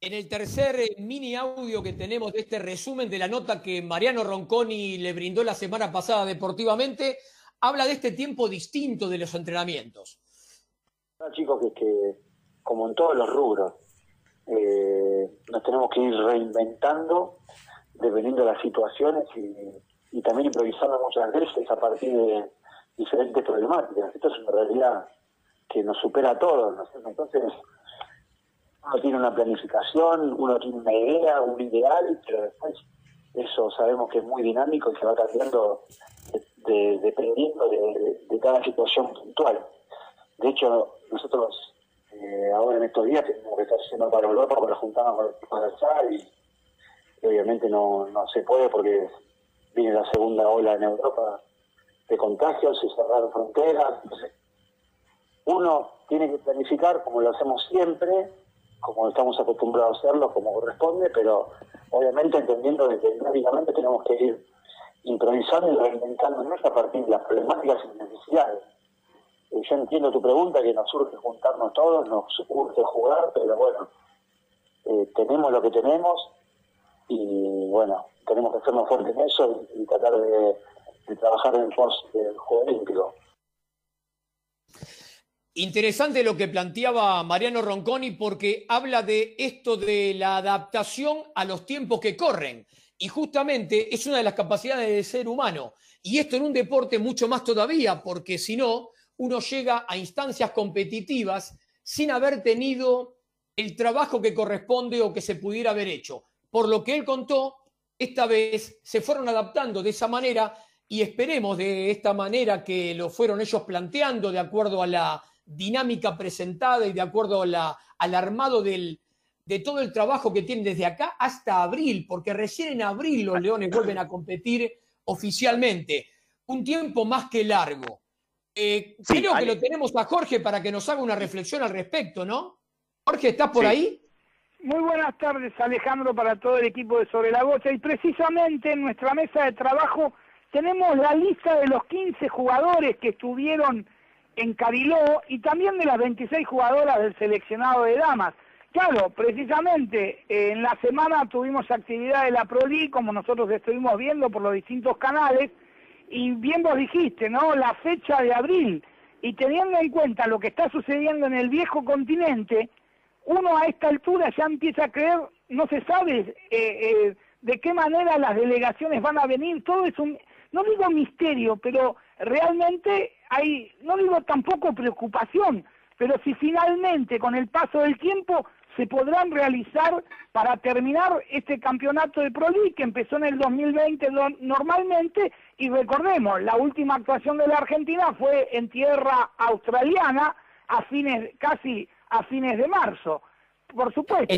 En el tercer eh, mini audio que tenemos de este resumen de la nota que Mariano Ronconi le brindó la semana pasada deportivamente, habla de este tiempo distinto de los entrenamientos. chicos, que, que como en todos los rubros, eh, nos tenemos que ir reinventando dependiendo de las situaciones y, también improvisando muchas veces a partir de diferentes problemáticas. Esto es una realidad que nos supera a todos. Entonces, uno tiene una planificación, uno tiene una idea, un ideal, pero después eso sabemos que es muy dinámico y se va cambiando dependiendo de, de cada situación puntual. De hecho, nosotros eh, ahora en estos días tenemos que estar haciendo para Europa para juntarnos con el y, y obviamente no, no se puede porque viene la segunda ola en Europa de contagios, se cerraron fronteras. Uno tiene que planificar como lo hacemos siempre, como estamos acostumbrados a hacerlo, como corresponde, pero obviamente entendiendo que dinámicamente tenemos que ir improvisando y reinventándonos a partir de las problemáticas y necesidades yo entiendo tu pregunta, que nos urge juntarnos todos, nos urge jugar, pero bueno, eh, tenemos lo que tenemos y bueno, tenemos que ser más fuertes en eso y, tratar de, trabajar en el del juego olímpico. Interesante lo que planteaba Mariano Ronconi porque habla de esto de la adaptación a los tiempos que corren. Y justamente es una de las capacidades del ser humano. Y esto en un deporte mucho más todavía, porque si no, uno llega a instancias competitivas sin haber tenido el trabajo que corresponde o que se pudiera haber hecho. Por lo que él contó, esta vez se fueron adaptando de esa manera y esperemos de esta manera que lo fueron ellos planteando de acuerdo a la dinámica presentada y de acuerdo al armado de todo el trabajo que tienen desde acá hasta abril, porque recién en abril los Leones vuelven a competir oficialmente. Un tiempo más que largo. Eh, creo que lo tenemos a Jorge para que nos haga una reflexión al respecto, ¿no? Jorge, ¿estás por ahí? Muy buenas tardes, Alejandro, para todo el equipo de Sobre la Bocha. Y precisamente en nuestra mesa de trabajo tenemos la lista de los 15 jugadores que estuvieron en Cariló y también de las 26 jugadoras del seleccionado de damas. Claro, precisamente eh, en la semana tuvimos actividad de la Pro como nosotros estuvimos viendo por los distintos canales, y bien vos dijiste, ¿no? La fecha de abril, y teniendo en cuenta lo que está sucediendo en el viejo continente, uno a esta altura ya empieza a creer, no se sabe eh, eh, de qué manera las delegaciones van a venir, todo es un, no digo misterio, pero realmente hay, no digo tampoco preocupación, pero si finalmente con el paso del tiempo se podrán realizar para terminar este campeonato de Pro League que empezó en el 2020 normalmente y recordemos, la última actuación de la Argentina fue en tierra australiana a fines casi a fines de marzo. Por supuesto.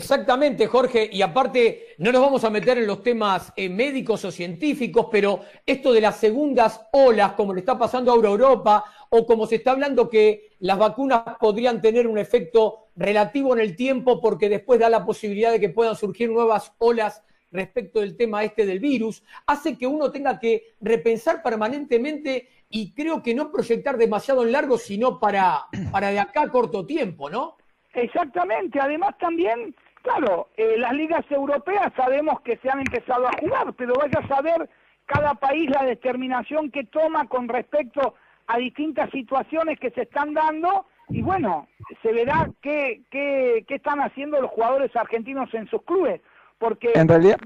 Exactamente, Jorge. Y aparte, no nos vamos a meter en los temas eh, médicos o científicos, pero esto de las segundas olas, como le está pasando a Europa, o como se está hablando que las vacunas podrían tener un efecto relativo en el tiempo porque después da la posibilidad de que puedan surgir nuevas olas respecto del tema este del virus, hace que uno tenga que repensar permanentemente y creo que no proyectar demasiado en largo, sino para, para de acá a corto tiempo, ¿no? Exactamente, además también, claro, eh, las ligas europeas sabemos que se han empezado a jugar, pero vaya a saber cada país la determinación que toma con respecto a distintas situaciones que se están dando y bueno, se verá qué, qué, qué están haciendo los jugadores argentinos en sus clubes. Porque, en realidad,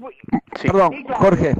perdón, Jorge,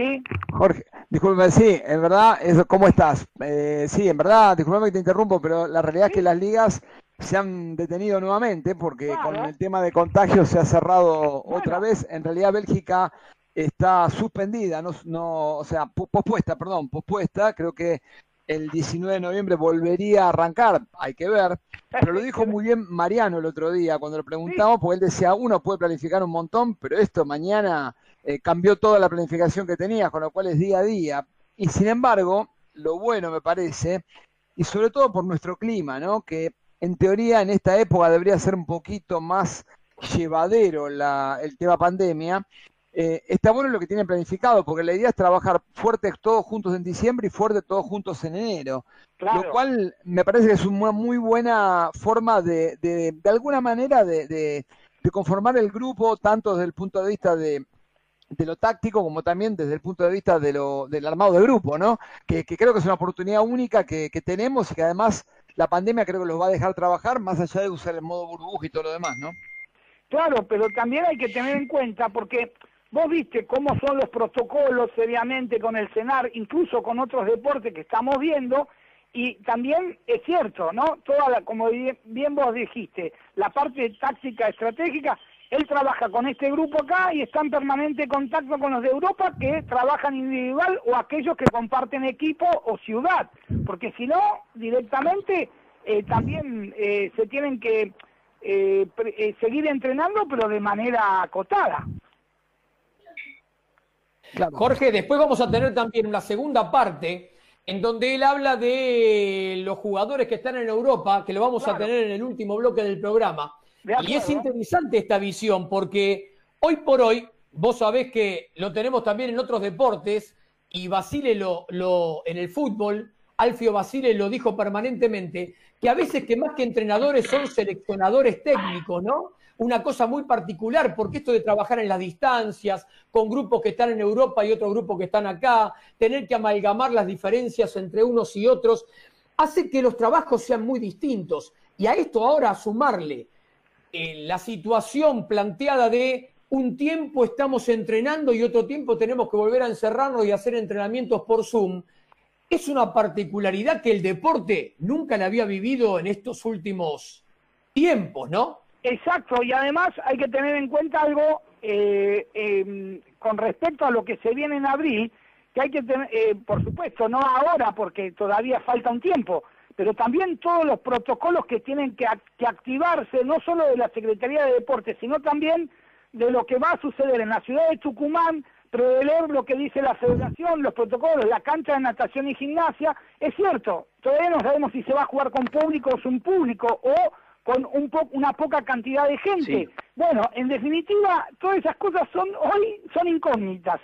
Sí. Jorge, discúlpeme, sí, en verdad, ¿cómo estás? Eh, sí, en verdad, discúlpeme que te interrumpo, pero la realidad es que las ligas se han detenido nuevamente porque con el tema de contagios se ha cerrado otra vez. En realidad Bélgica está suspendida, no, no, o sea, pospuesta, perdón, pospuesta. Creo que el 19 de noviembre volvería a arrancar, hay que ver. Pero lo dijo muy bien Mariano el otro día cuando le preguntamos, porque él decía, uno puede planificar un montón, pero esto mañana eh, cambió toda la planificación que tenía, con lo cual es día a día. Y sin embargo, lo bueno me parece, y sobre todo por nuestro clima, ¿no? Que en teoría en esta época debería ser un poquito más llevadero la, el tema pandemia. Eh, está bueno lo que tienen planificado, porque la idea es trabajar fuertes todos juntos en diciembre y fuerte todos juntos en enero. Lo cual me parece que es una muy buena forma de, de, de alguna manera, de, de, conformar el grupo, tanto desde el punto de vista de, de lo táctico como también desde el punto de vista de lo, del armado de grupo, ¿no? Que, creo que es una oportunidad única que, tenemos y que además la pandemia creo que los va a dejar trabajar más allá de usar el modo burbuja y todo lo demás, ¿no? Claro, pero también hay que tener en cuenta porque vos viste cómo son los protocolos seriamente con el CENAR, incluso con otros deportes que estamos viendo, y también es cierto, ¿no? Toda la, como bien vos dijiste, la parte táctica estratégica él trabaja con este grupo acá y está en permanente contacto con los de Europa que trabajan individual o aquellos que comparten equipo o ciudad, porque si no, directamente eh, también eh, se tienen que eh, seguir entrenando, pero de manera acotada. Jorge, después vamos a tener también una segunda parte en donde él habla de los jugadores que están en Europa, que lo vamos a tener en el último bloque del programa. Y es interesante esta visión porque hoy por hoy, vos sabés que lo tenemos también en otros deportes y Basile lo, lo en el fútbol, Alfio Basile lo dijo permanentemente, que a veces que más que entrenadores son seleccionadores técnicos, ¿no? Una cosa muy particular, porque esto de trabajar en las distancias, con grupos que están en Europa y otros grupos que están acá, tener que amalgamar las diferencias entre unos y otros, hace que los trabajos sean muy distintos. Y a esto ahora sumarle la situación planteada de un tiempo estamos entrenando y otro tiempo tenemos que volver a encerrarnos y hacer entrenamientos por Zoom, es una particularidad que el deporte nunca la había vivido en estos últimos tiempos, ¿no? Exacto, y además hay que tener en cuenta algo eh, em, con respecto a lo que se viene en abril, que hay que tener, eh, por supuesto, no ahora porque todavía falta un tiempo, pero también todos los protocolos que tienen que, activarse, no solo de la Secretaría de Deportes, sino también de lo que va a suceder en la ciudad de Tucumán, leer lo que dice la federación, los protocolos, la cancha de natación y gimnasia. Es cierto, todavía no sabemos si se va a jugar con público o sin público o con un una poca cantidad de gente. Bueno, en definitiva, todas esas cosas son hoy son incógnitas.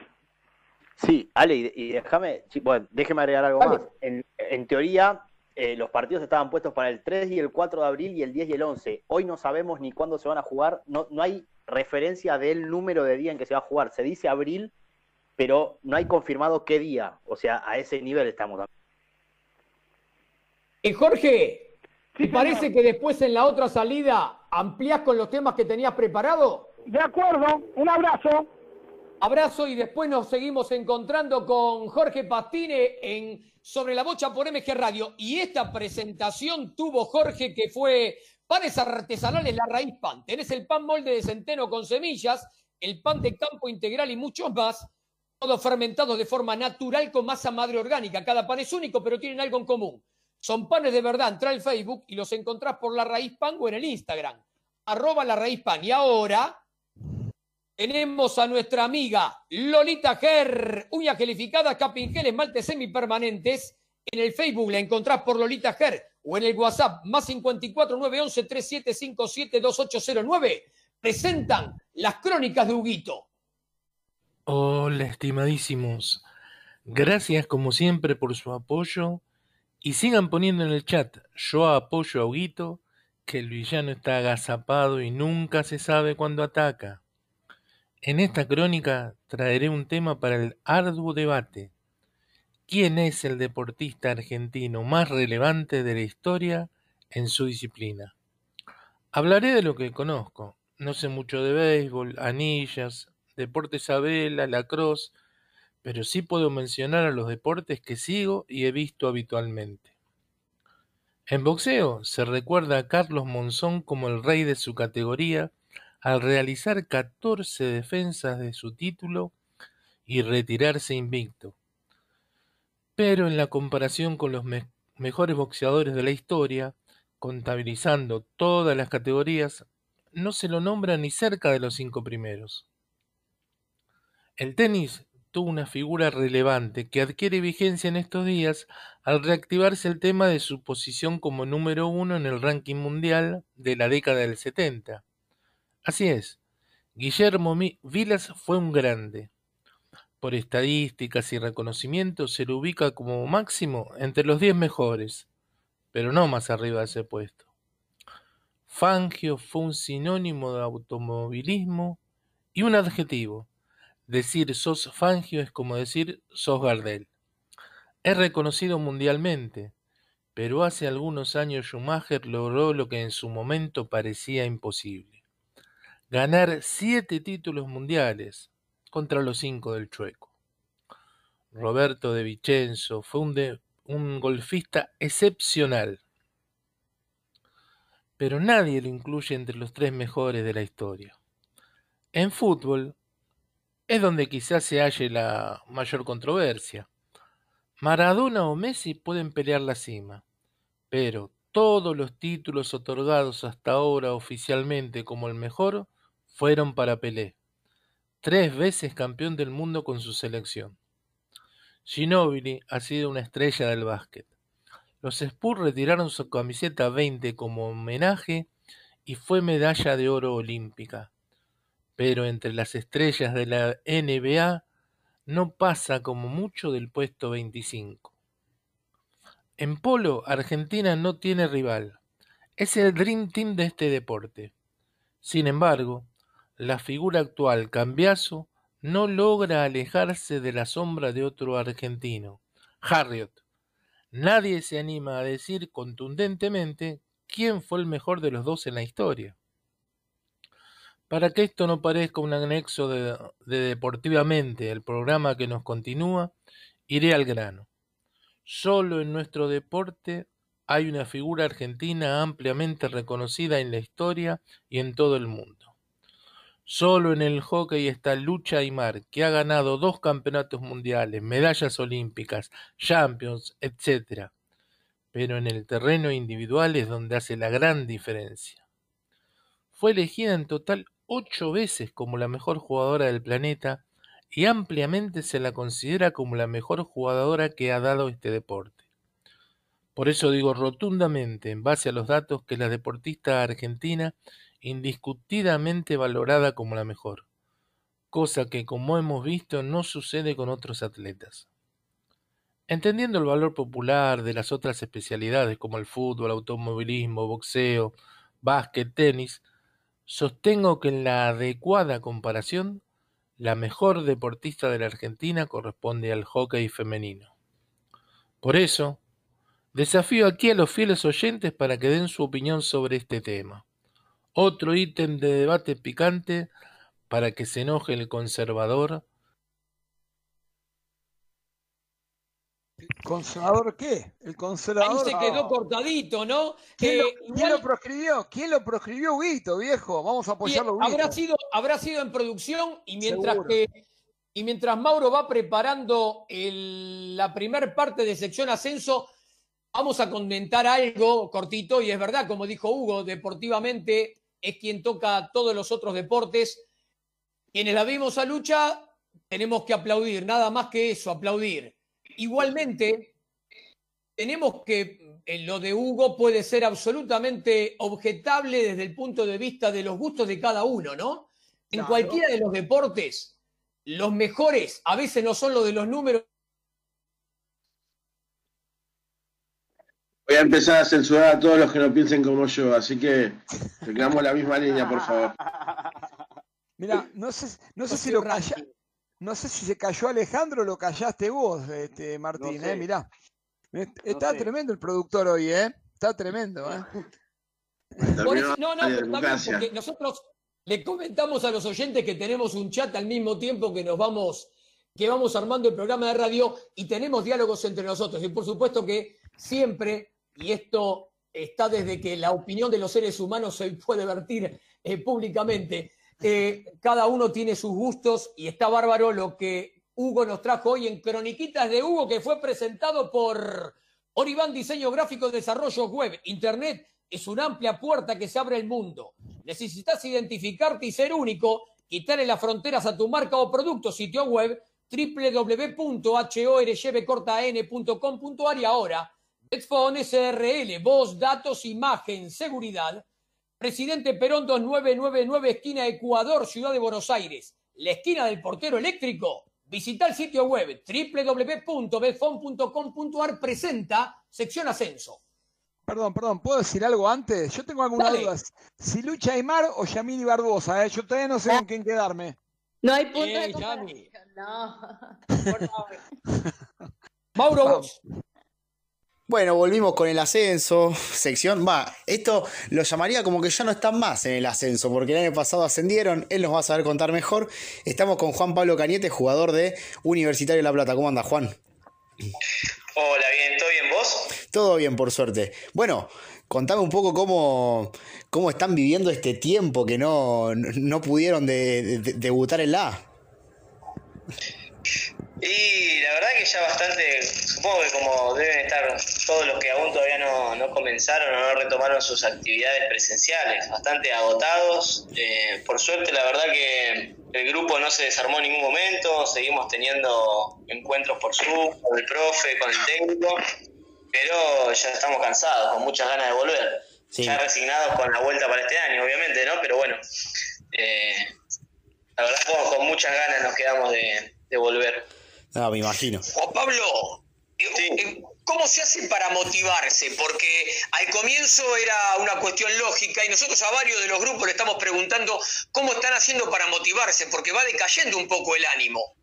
Sí, Ale, y, déjame, bueno, déjeme agregar algo más. En, en teoría, eh, los partidos estaban puestos para el 3 y el 4 de abril y el 10 y el 11. Hoy no sabemos ni cuándo se van a jugar, no, no hay referencia del número de día en que se va a jugar. Se dice abril, pero no hay confirmado qué día. O sea, a ese nivel estamos. Y Jorge, ¿te parece que después en la otra salida amplías con los temas que tenías preparado? De acuerdo, un abrazo. Abrazo y después nos seguimos encontrando con Jorge Pastine en Sobre la Bocha por MG Radio. Y esta presentación tuvo Jorge que fue panes artesanales La Raíz Pan. Tenés el pan molde de centeno con semillas, el pan de campo integral y muchos más, todos fermentados de forma natural con masa madre orgánica. Cada pan es único, pero tienen algo en común. Son panes de verdad. Entra al Facebook y los encontrás por La Raíz Pan o en el Instagram. Arroba La Raíz Pan. Y ahora tenemos a nuestra amiga Lolita Ger, uñas gelificadas, capingeles, esmaltes semipermanentes. En el Facebook la encontrás por Lolita Ger o en el WhatsApp más 54 911 3757 2809. Presentan las crónicas de Huguito. Hola, estimadísimos. Gracias como siempre por su apoyo y sigan poniendo en el chat, yo apoyo a Huguito, que el villano está agazapado y nunca se sabe cuándo ataca. En esta crónica traeré un tema para el arduo debate. ¿Quién es el deportista argentino más relevante de la historia en su disciplina? Hablaré de lo que conozco. No sé mucho de béisbol, anillas, deportes a vela, lacrosse, pero sí puedo mencionar a los deportes que sigo y he visto habitualmente. En boxeo se recuerda a Carlos Monzón como el rey de su categoría al realizar 14 defensas de su título y retirarse invicto. Pero en la comparación con los mejores boxeadores de la historia, contabilizando todas las categorías, no se lo nombra ni cerca de los cinco primeros. El tenis tuvo una figura relevante que adquiere vigencia en estos días al reactivarse el tema de su posición como número uno en el ranking mundial de la década del 70. Así es, Guillermo Vilas fue un grande. Por estadísticas y reconocimientos se lo ubica como máximo entre los 10 mejores, pero no más arriba de ese puesto. Fangio fue un sinónimo de automovilismo y un adjetivo Decir sos Fangio es como decir sos Gardel. Es reconocido mundialmente, pero hace algunos años Schumacher logró lo que en su momento parecía imposible. Ganar siete títulos mundiales contra los cinco del Chueco. Roberto de Vicenzo fue un, un golfista excepcional, pero nadie lo incluye entre los tres mejores de la historia. En fútbol, es donde quizás se halle la mayor controversia. Maradona o Messi pueden pelear la cima, pero todos los títulos otorgados hasta ahora oficialmente como el mejor fueron para Pelé, tres veces campeón del mundo con su selección. Ginóbili ha sido una estrella del básquet. Los Spurs retiraron su camiseta 20 como homenaje y fue medalla de oro olímpica pero entre las estrellas de la NBA no pasa como mucho del puesto 25. En polo, Argentina no tiene rival. Es el Dream Team de este deporte. Sin embargo, la figura actual, Cambiaso, no logra alejarse de la sombra de otro argentino, Harriot. Nadie se anima a decir contundentemente quién fue el mejor de los dos en la historia. Para que esto no parezca un anexo de, Deportivamente, el programa que nos continúa, iré al grano. Solo en nuestro deporte hay una figura argentina ampliamente reconocida en la historia y en todo el mundo. Solo en el hockey está Lucha Aymar, que ha ganado dos campeonatos mundiales, medallas olímpicas, champions, etc. Pero en el terreno individual es donde hace la gran diferencia. Fue elegida en total ocho veces como la mejor jugadora del planeta y ampliamente se la considera como la mejor jugadora que ha dado este deporte. Por eso digo rotundamente, en base a los datos, que la deportista argentina indiscutidamente valorada como la mejor, cosa que como hemos visto no sucede con otros atletas. Entendiendo el valor popular de las otras especialidades como el fútbol, automovilismo, boxeo, básquet, tenis, Sostengo que en la adecuada comparación, la mejor deportista de la Argentina corresponde al hockey femenino. Por eso, desafío aquí a los fieles oyentes para que den su opinión sobre este tema. Otro ítem de debate picante para que se enoje el conservador ¿Conservador qué? El conservador. Ahí se quedó cortadito, ¿no? ¿Quién, lo, proscribió? ¿Quién lo proscribió, Huguito, viejo? Vamos a apoyarlo, Habrá sido, habrá sido en producción y mientras que. Y mientras Mauro va preparando la primera parte de sección ascenso, vamos a comentar algo cortito, y es verdad, como dijo Hugo, deportivamente es quien toca todos los otros deportes. Quienes la vimos a lucha, tenemos que aplaudir, nada más que eso, aplaudir. Igualmente, tenemos que eh, lo de Hugo puede ser absolutamente objetable desde el punto de vista de los gustos de cada uno, ¿no? En cualquiera de los deportes, los mejores a veces no son los de los números a empezar a censurar a todos los que no piensen como yo, así que tengamos la misma línea, por favor. Mira, no sé, no sé si lo no sé si se cayó Alejandro o lo callaste vos, este, Martín, eh, mirá. Está tremendo el productor hoy, ¿eh? Está tremendo, ¿eh? no, no, porque nosotros le comentamos a los oyentes que tenemos un chat al mismo tiempo que nos vamos, que vamos armando el programa de radio y tenemos diálogos entre nosotros. Y por supuesto que siempre, y esto está desde que la opinión de los seres humanos se puede vertir eh, públicamente, eh, cada uno tiene sus gustos y está bárbaro lo que Hugo nos trajo hoy en Croniquitas de Hugo, que fue presentado por Oribán Diseño Gráfico, Desarrollo Web, Internet. Es una amplia puerta que se abre al mundo. Necesitas identificarte y ser único, quitarle las fronteras a tu marca o producto, sitio web www.horbcortan.com.ar y ahora Betfone SRL, voz, datos, imagen, seguridad Presidente Perón 2999, esquina Ecuador, Ciudad de Buenos Aires. La esquina del portero eléctrico. Visita el sitio web www.betfon.com.ar presenta sección ascenso. Perdón, perdón, ¿puedo decir algo antes? Yo tengo algunas dudas. Si lucha Aymar o Yamil Barbosa, ¿eh? yo todavía no sé con quién quedarme. No hay punto de comparación. No, por favor. Mauro, vos. Bueno, volvimos con el ascenso, sección. Va, esto lo llamaría como que ya no están más en el ascenso, porque el año pasado ascendieron, él nos va a saber contar mejor. Estamos con Juan Pablo Cañete, jugador de Universitario de La Plata. ¿Cómo anda, Juan? Hola, bien, ¿todo bien vos? Todo bien, por suerte. Bueno, contame un poco cómo, cómo están viviendo este tiempo que no, no pudieron debutar en la A. Y la verdad que ya bastante, supongo que como deben estar todos los que aún todavía no, comenzaron o no retomaron sus actividades presenciales, bastante agotados. Eh, por suerte, la verdad que el grupo no se desarmó en ningún momento, seguimos teniendo encuentros por Zoom, con el profe, con el técnico, pero ya estamos cansados, con muchas ganas de volver. Ya resignados con la vuelta para este año, obviamente, ¿no? Pero bueno, eh, la verdad con muchas ganas nos quedamos de, de volver. No, me imagino. Juan Pablo, eh, eh, ¿cómo se hace para motivarse? Porque al comienzo era una cuestión lógica y nosotros a varios de los grupos le estamos preguntando cómo están haciendo para motivarse, porque va decayendo un poco el ánimo.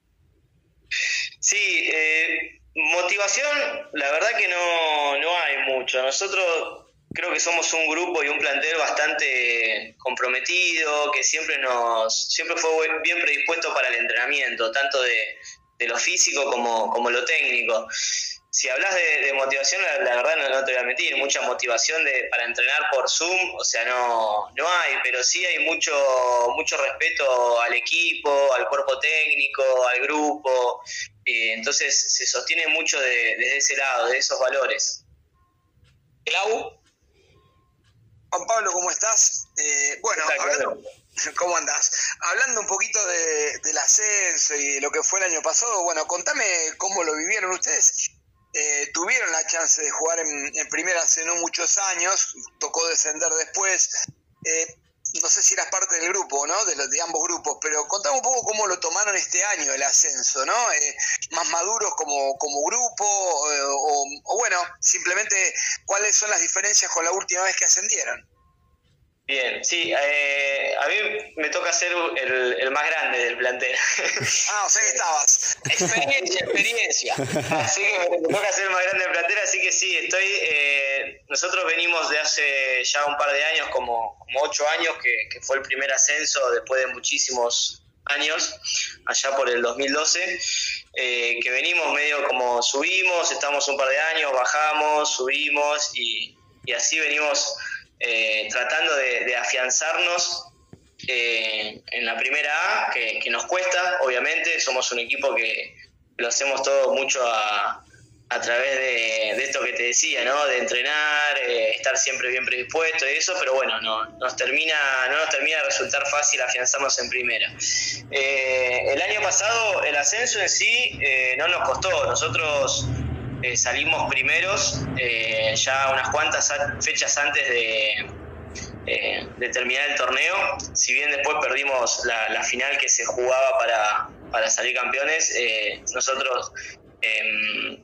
Sí, eh, motivación, la verdad que no, no hay mucho. Nosotros creo que somos un grupo y un plantel bastante comprometido, que siempre nos siempre fue bien predispuesto para el entrenamiento, tanto de, de lo físico como, como lo técnico. Si hablas de, motivación, la, verdad no, te voy a mentir, mucha motivación de, para entrenar por Zoom, o sea, no, no hay, pero sí hay mucho, mucho respeto al equipo, al cuerpo técnico, al grupo, entonces se sostiene mucho de, desde ese lado, de esos valores. Clau. Juan Pablo, ¿cómo estás? Eh, bueno, ¿Cómo andás? Hablando un poquito del ascenso y lo que fue el año pasado, bueno, contame cómo lo vivieron ustedes. Eh, tuvieron la chance de jugar en, primera hace no muchos años, tocó descender después. Eh, no sé si eras parte del grupo, ¿no? De, los, de ambos grupos, pero contame un poco cómo lo tomaron este año el ascenso, ¿no? Eh, más maduros como, como grupo, o bueno, simplemente cuáles son las diferencias con la última vez que ascendieron. Bien, sí, eh, a mí me toca ser el, el, más grande del plantel. Ah, o sea que estabas. Experiencia, experiencia. Así que me toca ser el más grande del plantel, así que sí, estoy. Eh, nosotros venimos de hace ya un par de años, como, como ocho años, que, que fue el primer ascenso después de muchísimos años, allá por el 2012, eh, que venimos medio como subimos, estamos un par de años, bajamos, subimos y, y así venimos eh, tratando de, afianzarnos eh, en la primera A, que, nos cuesta, obviamente, somos un equipo que lo hacemos todo mucho a, a través de, esto que te decía, ¿no? De entrenar, eh, estar siempre bien predispuesto y eso, pero bueno, no nos termina, no nos termina de resultar fácil afianzarnos en primera. el año pasado el ascenso en sí no nos costó, nosotros eh, salimos primeros eh, ya unas cuantas fechas antes de, eh, de, terminar el torneo. Si bien después perdimos la, final que se jugaba para, para salir campeones, nosotros em,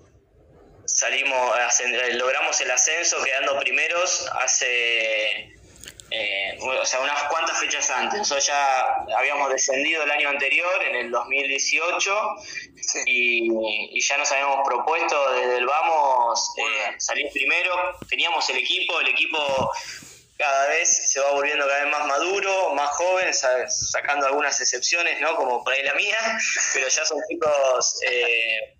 salimos, logramos el ascenso quedando primeros hace eh, o sea, unas cuantas fechas antes. Nosotros ya habíamos descendido el año anterior, en el 2018, y, ya nos habíamos propuesto desde el vamos eh, salir primero. Teníamos el equipo, el equipo cada vez se va volviendo cada vez más maduro, más joven, sacando algunas excepciones, ¿no? Como por ahí la mía, pero ya son chicos eh,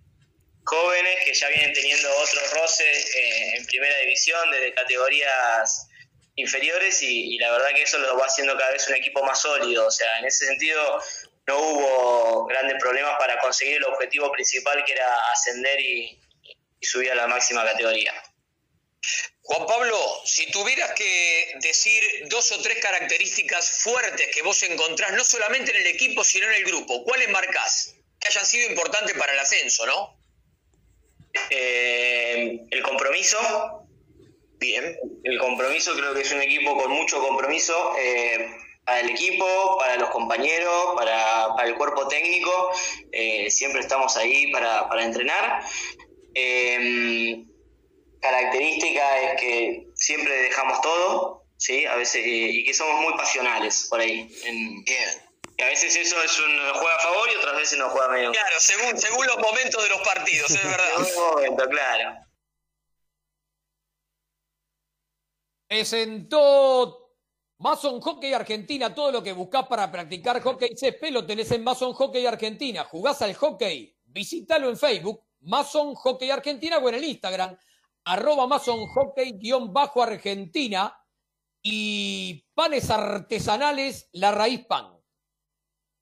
jóvenes que ya vienen teniendo otros roces en primera división desde categorías inferiores y, la verdad que eso lo va haciendo cada vez un equipo más sólido. O sea, en ese sentido no hubo grandes problemas para conseguir el objetivo principal que era ascender y, subir a la máxima categoría. Juan Pablo, si tuvieras que decir dos o tres características fuertes que vos encontrás, no solamente en el equipo, sino en el grupo, ¿cuáles marcás? Que hayan sido importantes para el ascenso, ¿no? Eh, el compromiso, Bien, el compromiso creo que es un equipo con mucho compromiso eh, para el equipo, para los compañeros, para, el cuerpo técnico. Eh, siempre estamos ahí para, entrenar. Em, característica es que siempre dejamos todo, ¿sí? A veces, y que somos muy pasionales por ahí. Bien. Y a veces eso es un juega a favor y otras veces nos juega medio. Claro, según, según los momentos de los partidos, es verdad. según momento, claro. Presentó Mason Hockey Argentina. Todo lo que buscás para practicar hockey CP lo tenés en Mason Hockey Argentina. Jugás al hockey, visítalo en Facebook, Mason Hockey Argentina o en el Instagram, arroba Mason Hockey-Argentina y panes artesanales La Raíz Pan.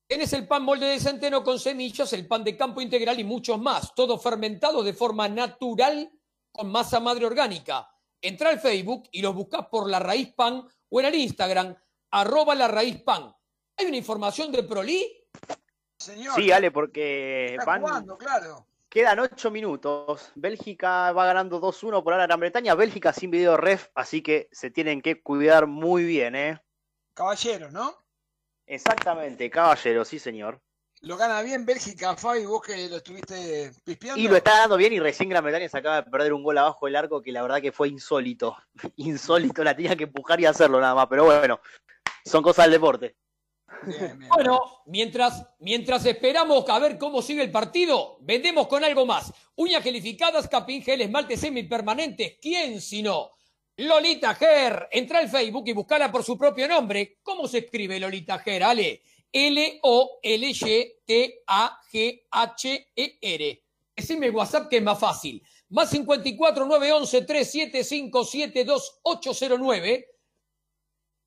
Tienes el pan molde de centeno con semillas, el pan de campo integral y muchos más, todo fermentado de forma natural con masa madre orgánica entra al Facebook y los buscas por La Raíz Pan o en el Instagram, arroba La Raíz Pan. ¿Hay una información de Proli? Señor. Sí, Ale, porque claro. quedan ocho minutos. Bélgica va ganando 2-1 por la Gran Bretaña. Bélgica sin video ref, así que se tienen que cuidar muy bien, ¿eh? Caballeros, ¿no? Exactamente, caballeros, sí, señor. Lo gana bien Bélgica, Fabi, vos que lo estuviste pispeando. Y lo está ganando bien y recién Gran Bretaña se acaba de perder un gol abajo del arco que la verdad que fue insólito. Insólito, la tenía que empujar y hacerlo nada más, pero bueno, son cosas del deporte. Bueno, mientras, mientras esperamos a ver cómo sigue el partido, vendemos con algo más. Uñas gelificadas, capín gel, esmalte semipermanentes. ¿Quién si no? Lolita Ger. Entra al Facebook y buscala por su propio nombre. ¿Cómo se escribe Lolita Ger, Ale? L-O-L-Y-T-A-G-H-E-R. Decime WhatsApp que es más fácil. Más 54 911 375 72809.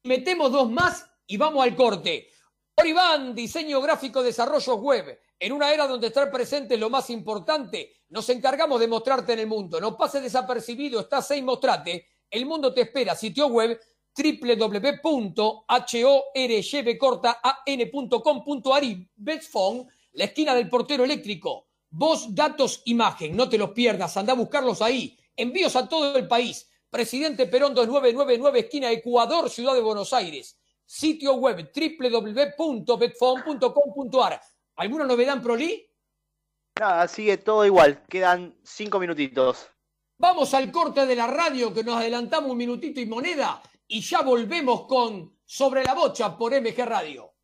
Metemos dos más y vamos al corte. Oribán, diseño gráfico, desarrollo web. En una era donde estar presente es lo más importante, nos encargamos de mostrarte en el mundo. No pases desapercibido, estás ahí, mostrate. El mundo te espera. Sitio web www.horyvcortaan.com.ar y Betfone, la esquina del portero eléctrico. Voz, datos, imagen. No te los pierdas, anda a buscarlos ahí. Envíos a todo el país. Presidente Perón 2999, esquina Ecuador, Ciudad de Buenos Aires. Sitio web www.betfone.com.ar. ¿Alguna novedad en Proli? Nada, sigue todo igual. Quedan cinco minutitos. Vamos al corte de la radio que nos adelantamos un minutito y moneda y ya volvemos con Sobre la Bocha por MG Radio.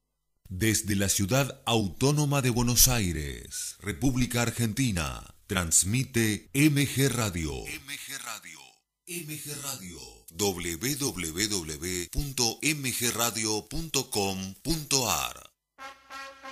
Desde la ciudad autónoma de Buenos Aires, República Argentina, transmite MG Radio. MG Radio. MG Radio. www.mgradio.com.ar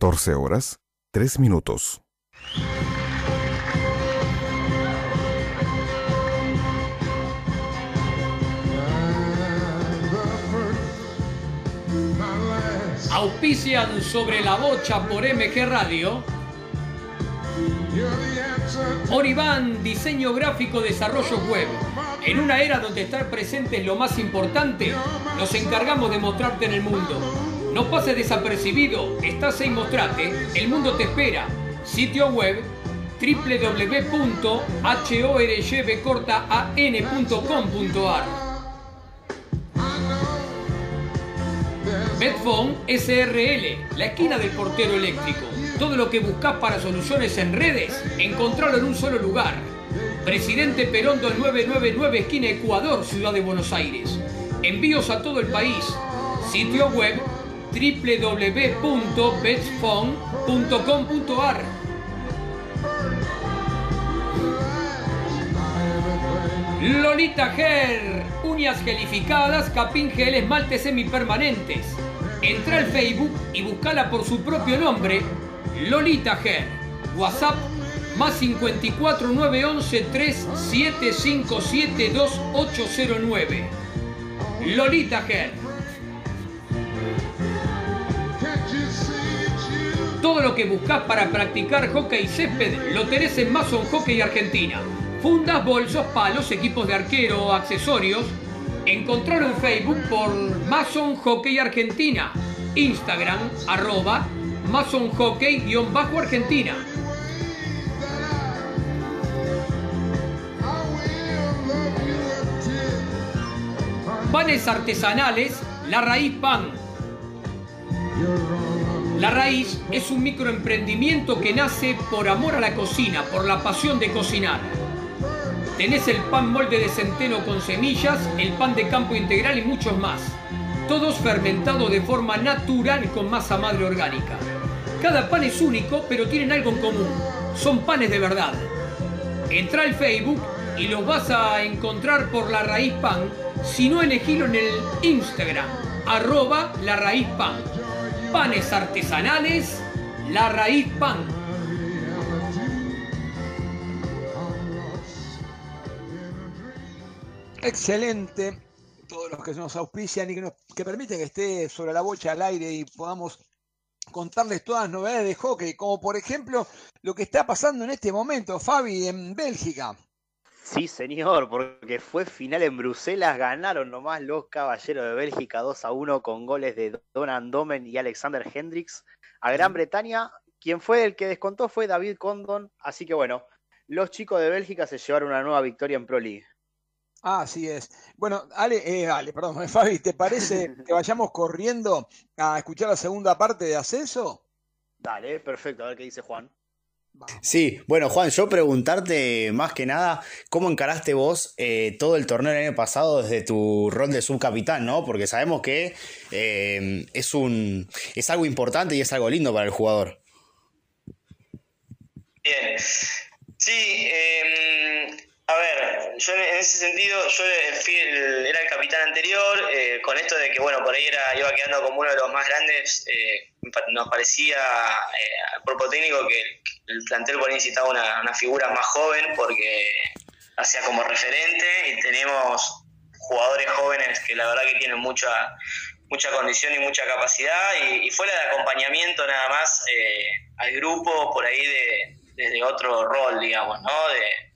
14 horas, 3 minutos. Auspician sobre la bocha por MG Radio. Oribán, diseño gráfico, desarrollo web. En una era donde estar presente es lo más importante, nos encargamos de mostrarte en el mundo. No pases desapercibido, estás ahí mostrate, el mundo te espera. Sitio web www.horbcortaan.com.ar Medphone SRL, la esquina del portero eléctrico. Todo lo que buscas para soluciones en redes, encontralo en un solo lugar. Presidente Perón 2999, esquina Ecuador, Ciudad de Buenos Aires. Envíos a todo el país. Sitio web www.betsphone.com.ar Lolita Hair, uñas gelificadas, capín gel, esmaltes semipermanentes. Entra al Facebook y buscala por su propio nombre, Lolita Hair. WhatsApp más 54 911 3757 2809. Lolita Hair. Todo lo que buscas para practicar hockey césped lo tenés en Mason Hockey Argentina. Fundas, bolsos, palos, equipos de arquero accesorios. Encontralo en Facebook por Mason Hockey Argentina. Instagram, arroba Mason Hockey-Argentina. Panes artesanales, la raíz pan la Raíz es un microemprendimiento que nace por amor a la cocina, por la pasión de cocinar. Tenés el pan molde de centeno con semillas, el pan de campo integral y muchos más. Todos fermentados de forma natural con masa madre orgánica. Cada pan es único, pero tienen algo en común. Son panes de verdad. Entra al Facebook y los vas a encontrar por La Raíz Pan, si no elegilo en el Instagram, arroba La Raíz Pan panes artesanales La Raíz Pan. Excelente, todos los que nos auspician y que, nos, que permiten que esté sobre la bocha al aire y podamos contarles todas las novedades de hockey, como por ejemplo lo que está pasando en este momento, Fabi, en Bélgica. Sí, señor, porque fue final en Bruselas, ganaron nomás los caballeros de Bélgica 2 a 1 con goles de Donan Domen y Alexander Hendricks a Gran Bretaña. Quien fue el que descontó fue David Condon, así que bueno, los chicos de Bélgica se llevaron una nueva victoria en Pro League. Ah, así es. Bueno, Ale, eh, Ale, perdón, Fabi, ¿te parece que vayamos corriendo a escuchar la segunda parte de Ascenso? Dale, perfecto, a ver qué dice Juan. Sí, bueno Juan, yo preguntarte más que nada, ¿cómo encaraste vos eh, todo el torneo del año pasado desde tu rol de subcapitán, ¿no? Porque sabemos que eh, es, un, es algo importante y es algo lindo para el jugador. Bien, sí, eh, a ver, yo en ese sentido, yo era el capitán anterior, eh, con esto de que, bueno, por ahí era, iba quedando como uno de los más grandes, eh, nos parecía eh, al cuerpo técnico que el, plantel por ahí necesitaba una, figura más joven porque hacía como referente y tenemos jugadores jóvenes que la verdad que tienen mucha mucha condición y mucha capacidad y, y fuera de acompañamiento nada más al grupo por ahí de, desde otro rol, digamos, ¿no? De,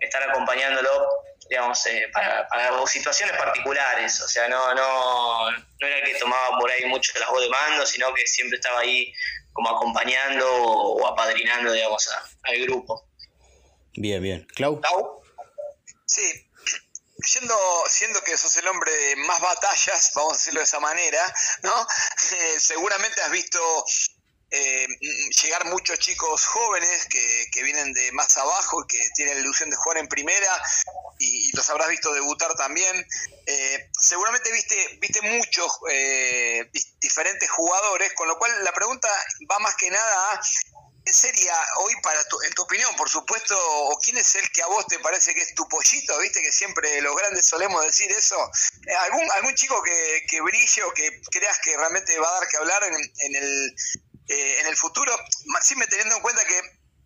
estar acompañándolo, digamos, eh, para, situaciones particulares. O sea, no, no, no era que tomaba por ahí mucho la voz de mando, sino que siempre estaba ahí como acompañando o, apadrinando, digamos, al grupo. Bien, bien. ¿Clau? Sí. Siendo, siendo que sos el hombre de más batallas, vamos a decirlo de esa manera, ¿no? Eh, seguramente has visto eh, llegar muchos chicos jóvenes que, que, vienen de más abajo y que tienen la ilusión de jugar en primera y, los habrás visto debutar también. Eh, seguramente viste, viste muchos eh, diferentes jugadores, con lo cual la pregunta va más que nada a ¿qué sería hoy para tu, en tu opinión, por supuesto, o quién es el que a vos te parece que es tu pollito? Viste que siempre los grandes solemos decir eso. Eh, ¿Algún, algún chico que, que brille o que creas que realmente va a dar que hablar en, en el eh, en el futuro, Maxime teniendo en cuenta que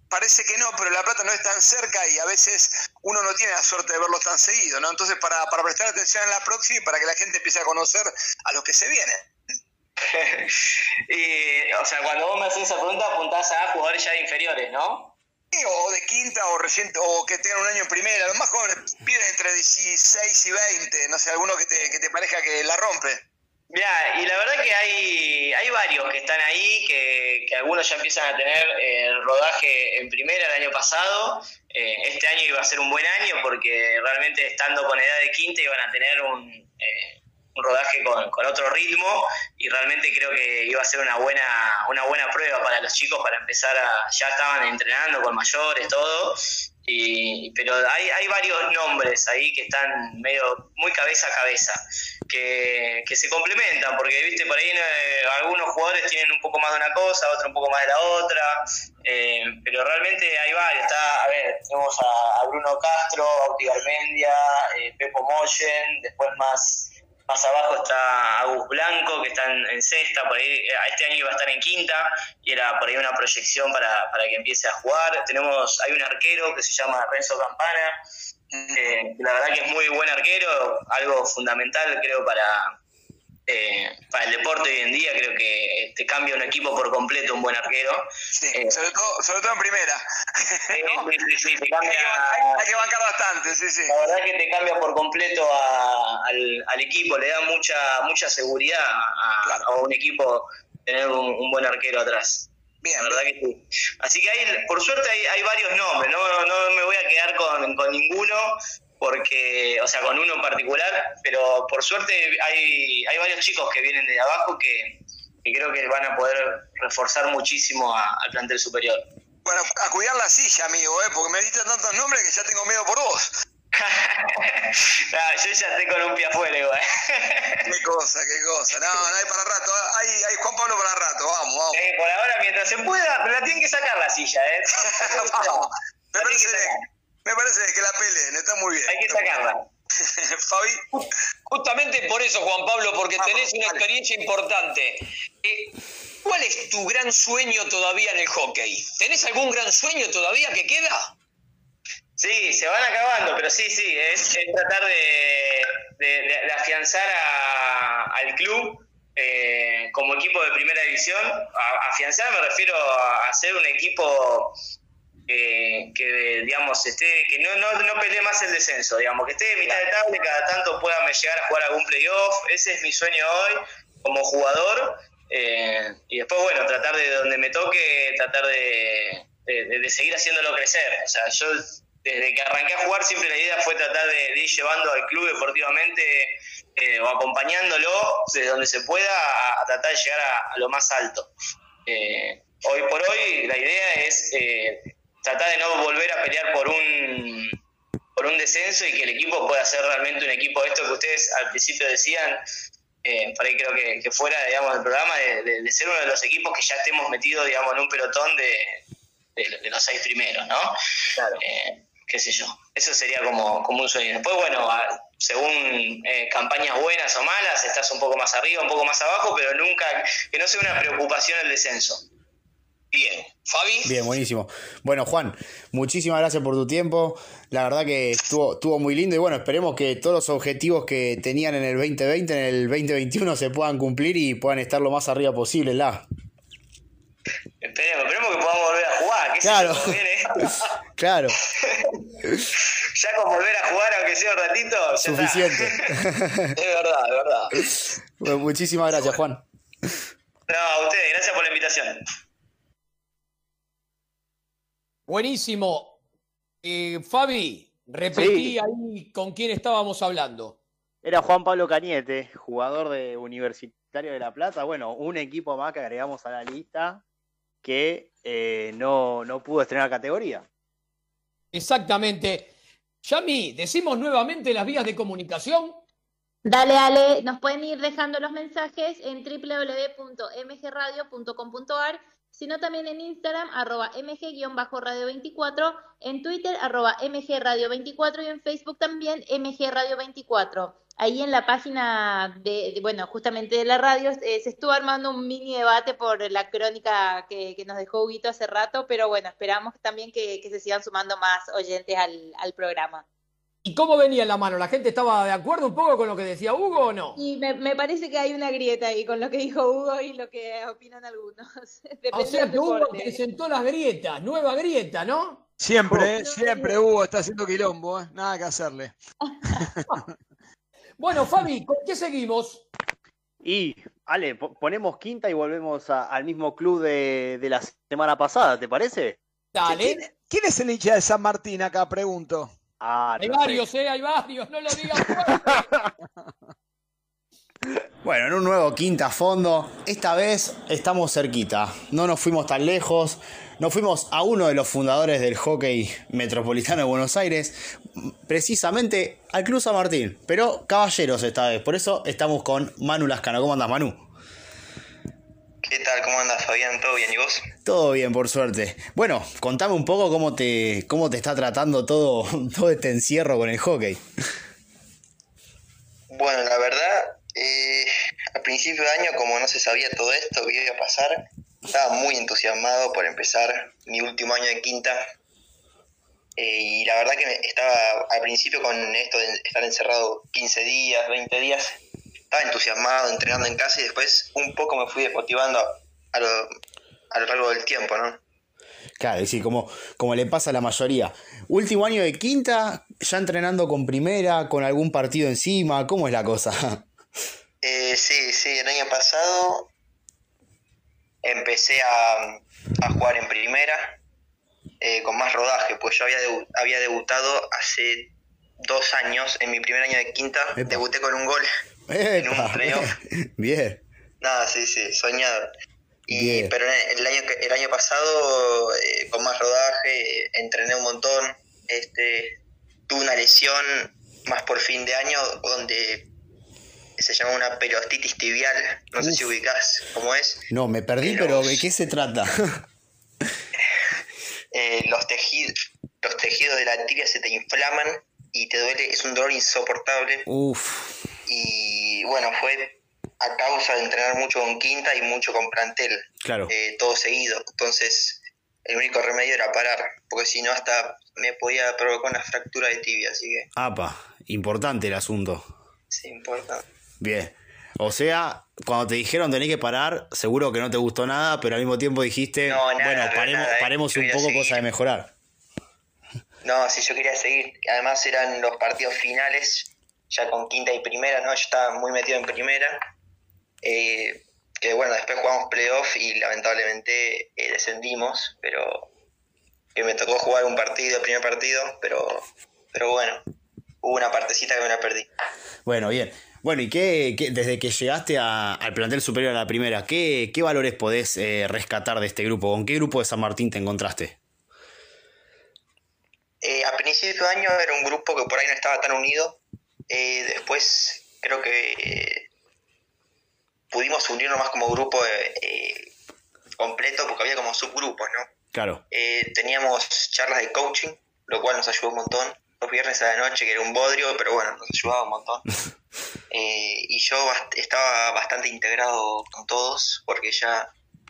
parece que no, pero La Plata no es tan cerca y a veces uno no tiene la suerte de verlos tan seguido, ¿no? Entonces, para, para prestar atención en la próxima y para que la gente empiece a conocer a los que se vienen. y, o sea, cuando vos me haces esa pregunta apuntás a jugadores ya inferiores, ¿no? Sí, o de quinta o reciente, o que tengan un año en primera. Los más jóvenes piden entre 16 y 20, no sé, alguno que te, que te parezca que la rompe. Mira, y la verdad que hay, hay varios que están ahí, que, que algunos ya empiezan a tener eh, rodaje en primera el año pasado. Eh, este año iba a ser un buen año porque realmente estando con edad de quinta iban a tener un, eh, un rodaje con, con, otro ritmo y realmente creo que iba a ser una buena, una buena prueba para los chicos para empezar a, ya estaban entrenando con mayores, todo, y, pero hay, hay varios nombres ahí que están medio muy cabeza a cabeza, que, que se complementan, porque viste por ahí eh, algunos jugadores tienen un poco más de una cosa, otros un poco más de la otra, eh, pero realmente hay varios. Está, a ver, tenemos a, Bruno Castro, Bauti Garmendia, eh, Pepo Moyen, después más más abajo está Agus Blanco, que está en, sexta, por ahí, este año iba a estar en quinta, y era por ahí una proyección para, para que empiece a jugar. Tenemos, hay un arquero que se llama Renzo Campana, que la verdad que es muy buen arquero, algo fundamental creo para, eh, para el deporte hoy en día creo que te cambia un equipo por completo un buen arquero. Eh, sobre, todo, sobre todo en primera. Sí, sí, sí, te cambia, hay, que bancar bastante, sí, sí. La verdad que te cambia por completo al, al, equipo, le da mucha mucha seguridad a, un equipo tener un, buen arquero atrás. Bien. La verdad que sí. Así que hay, por suerte hay, hay varios nombres, no, no me voy a quedar con, con ninguno, porque, o sea, con uno en particular, pero por suerte hay, hay varios chicos que vienen de abajo que, creo que van a poder reforzar muchísimo al plantel superior. Bueno, a cuidar la silla, amigo, ¿eh? porque me diste tantos nombres que ya tengo miedo por vos. yo ya estoy con un pie afuera igual. qué cosa, qué cosa. No, no hay para rato. Hay, hay Juan Pablo para rato, vamos, vamos. por ahora, mientras se pueda, pero la tienen que sacar la silla, ¿eh? vamos. Me parece, me parece que la peleen, está muy bien. Hay que sacarla. Fabi. Justamente por eso, Juan Pablo, porque tenés una experiencia importante. Eh, ¿Cuál es tu gran sueño todavía en el hockey? ¿Tenés algún gran sueño todavía que queda? Sí, se van acabando, pero sí, sí, es, tratar de, afianzar al club eh, como equipo de primera división. afianzar me refiero a, hacer un equipo que, digamos, esté, que no, no, no pelee más el descenso, digamos, que esté de mitad de tabla y cada tanto pueda llegar a jugar algún playoff. Ese es mi sueño hoy como jugador. Eh, y después, bueno, tratar de donde me toque, tratar de, de, seguir haciéndolo crecer. O sea, yo desde que arranqué a jugar siempre la idea fue tratar de, ir llevando al club deportivamente eh, o acompañándolo desde donde se pueda a, tratar de llegar a, lo más alto. Eh, hoy por hoy la idea es tratar de no volver a pelear por un por un descenso y que el equipo pueda ser realmente un equipo esto que ustedes al principio decían eh, por ahí creo que, fuera digamos del programa de, ser uno de los equipos que ya estemos metidos digamos en un pelotón de, de los seis primeros no claro. Eh, qué sé yo. Eso sería como, como un sueño. Después bueno según eh, campañas buenas o malas estás un poco más arriba un poco más abajo pero nunca que no sea una preocupación el descenso Bien. Fabi. Bien, buenísimo. Bueno, Juan, muchísimas gracias por tu tiempo. La verdad que estuvo, estuvo muy lindo y bueno, esperemos que todos los objetivos que tenían en el 2020, en el 2021 se puedan cumplir y puedan estar lo más arriba posible, la. Esperemos, esperemos que podamos volver a jugar. claro. claro. ya con volver a jugar, aunque sea un ratito, Suficiente. es verdad, es verdad. Bueno, muchísimas gracias, Juan. No, a ustedes, gracias por la invitación. Buenísimo. Eh, Fabi, repetí ahí con quién estábamos hablando. Era Juan Pablo Cañete, jugador de Universitario de La Plata. Bueno, un equipo más que agregamos a la lista que eh, no, no pudo estrenar categoría. Exactamente. Yami, decimos nuevamente las vías de comunicación. Dale, dale, nos pueden ir dejando los mensajes en www.mgradio.com.ar sino también en Instagram, arroba mg-radio24, en Twitter, arroba mgradio24 y en Facebook también mgradio24. Ahí en la página de, bueno, justamente de la radio eh, se estuvo armando un mini debate por la crónica que, nos dejó Huguito hace rato, pero bueno, esperamos también que, se sigan sumando más oyentes al, al programa. ¿Y cómo venía la mano? ¿La gente estaba de acuerdo un poco con lo que decía Hugo o no? Y me, parece que hay una grieta ahí con lo que dijo Hugo y lo que opinan algunos. o sea que Hugo presentó las grietas, nueva grieta, ¿no? Siempre, siempre Hugo está haciendo quilombo, ¿eh? nada que hacerle. bueno, Fabi, ¿con qué seguimos? Y, Ale, ponemos quinta y volvemos al mismo club de, la semana pasada, ¿te parece? Dale. ¿Quién, es el hincha de San Martín acá? Pregunto. Ah, hay varios, eh, hay varios, no lo digas Bueno, en un nuevo quinta fondo, esta vez estamos cerquita, no nos fuimos tan lejos, nos fuimos a uno de los fundadores del hockey metropolitano de Buenos Aires, precisamente al Club San Martín, pero caballeros esta vez, por eso estamos con Manu Lascano. ¿Cómo andas, Manu? ¿Qué tal? ¿Cómo andas, Fabián? ¿Todo bien? ¿Y vos? Todo bien, por suerte. Bueno, contame un poco cómo te, cómo te está tratando todo, todo este encierro con el hockey. Bueno, la verdad, eh, a principio de año, como no se sabía todo esto que iba a pasar, estaba muy entusiasmado por empezar mi último año de quinta. Eh, y la verdad que estaba al principio con esto de estar encerrado 15 días, 20 días, estaba entusiasmado entrenando en casa y después un poco me fui desmotivando a lo, a lo largo del tiempo, ¿no? Claro, es decir, como, como le pasa a la mayoría. Último año de quinta, ya entrenando con primera, con algún partido encima, ¿cómo es la cosa? Eh, sí, sí, el año pasado empecé a, a jugar en primera eh, con más rodaje, pues yo había, había debutado hace dos años, en mi primer año de quinta, debuté con un gol en un playoff. Bien. Nada, sí, sí, soñado. Y, pero el año, el año pasado, eh, con más rodaje, entrené un montón. Este, tuve una lesión más por fin de año donde se llama una perostitis tibial. No sé si ubicás cómo es. No, me perdí, pero ¿de qué se trata? Eh, los, tejidos, los tejidos de la tibia se te inflaman y te duele, es un dolor insoportable. Uf. Y bueno, fue a causa de entrenar mucho con quinta y mucho con plantel. Claro. Eh, todo seguido. Entonces, el único remedio era parar, porque si no hasta me podía provocar una fractura de tibia, así que... Apa, importante el asunto. Sí, importante. Bien. O sea, cuando te dijeron tenés que parar, seguro que no te gustó nada, pero al mismo tiempo dijiste, bueno, paremos, eh, paremos un poco cosa de mejorar. No, sí, yo quería seguir. Además eran los partidos finales, ya con quinta y primera, ¿no? Yo estaba muy metido en primera. Eh, que bueno, después jugamos playoff y lamentablemente eh, descendimos, pero que me tocó jugar un partido, el primer partido, pero, pero bueno, hubo una partecita que me la perdí. Bueno, bien. Bueno, ¿y qué, desde que llegaste al plantel superior a la primera, qué, qué valores podés eh, rescatar de este grupo? ¿Con qué grupo de San Martín te encontraste? Eh, a principio de año era un grupo que por ahí no estaba tan unido. Eh, después creo que pudimos unirnos más como grupo completo porque había como subgrupos, ¿no? Claro. teníamos charlas de coaching, lo cual nos ayudó un montón. Los viernes a la noche, que era un bodrio, pero bueno, nos ayudaba un montón. Eh, y yo estaba bastante integrado con todos, porque ya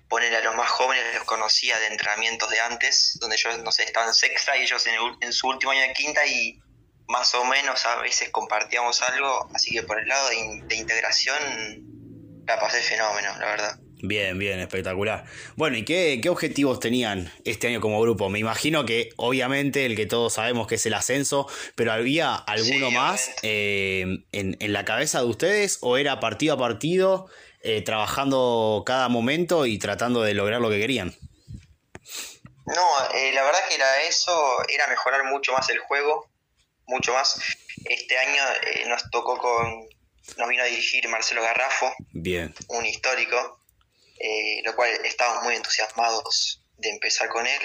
poner a los más jóvenes los conocía de entrenamientos de antes, donde yo, no sé, estaba en sexta y ellos en, su último año de quinta y más o menos a veces compartíamos algo, así que por el lado de integración la pasé fenómeno, la verdad. Bien, bien, espectacular. Bueno, ¿y qué, objetivos tenían este año como grupo? Me imagino que obviamente el que todos sabemos que es el ascenso, pero ¿había alguno más eh, en, la cabeza de ustedes o era partido a partido, eh, trabajando cada momento y tratando de lograr lo que querían? No, eh, la verdad que era eso, era mejorar mucho más el juego, mucho más. Este año nos tocó con, nos vino a dirigir Marcelo Garrafo, bien. un histórico, eh, lo cual estábamos muy entusiasmados de empezar con él.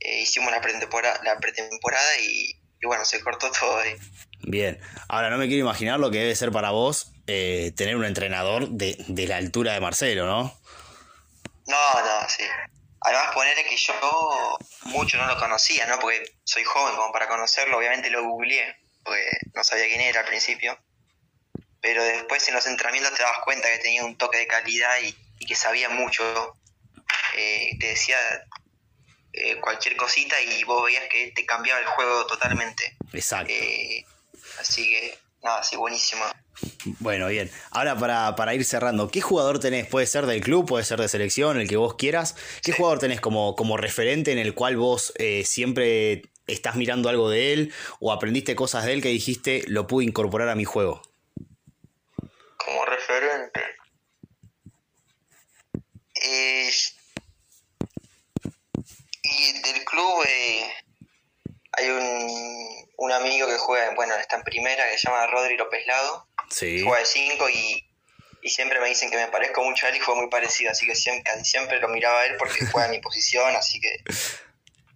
Eh, hicimos la pretemporada, la pretemporada y, bueno, se cortó todo ahí. Bien, ahora no me quiero imaginar lo que debe ser para vos eh, tener un entrenador de, de, la altura de Marcelo, ¿no? No, no, sí. Además, ponerle que yo mucho no lo conocía, ¿no? Porque soy joven como para conocerlo, obviamente lo googleé, porque no sabía quién era al principio. Pero después en los entrenamientos te dabas cuenta que tenía un toque de calidad y, y que sabía mucho, eh, te decía eh, cualquier cosita y vos veías que te cambiaba el juego totalmente. Exacto. Eh, así que, nada, así buenísimo. Bueno, bien. Ahora para, para, ir cerrando, ¿qué jugador tenés? Puede ser del club, puede ser de selección, el que vos quieras. ¿Qué jugador tenés como, como referente en el cual vos siempre estás mirando algo de él o aprendiste cosas de él que dijiste lo pude incorporar a mi juego? Como referente. Eh, y del club eh, hay un, un, amigo que juega, bueno, está en primera, que se llama Rodri López Lado. Juega de 5 y, y, siempre me dicen que me parezco mucho a él y fue muy parecido, así que siempre, siempre lo miraba a él porque juega en mi posición, así que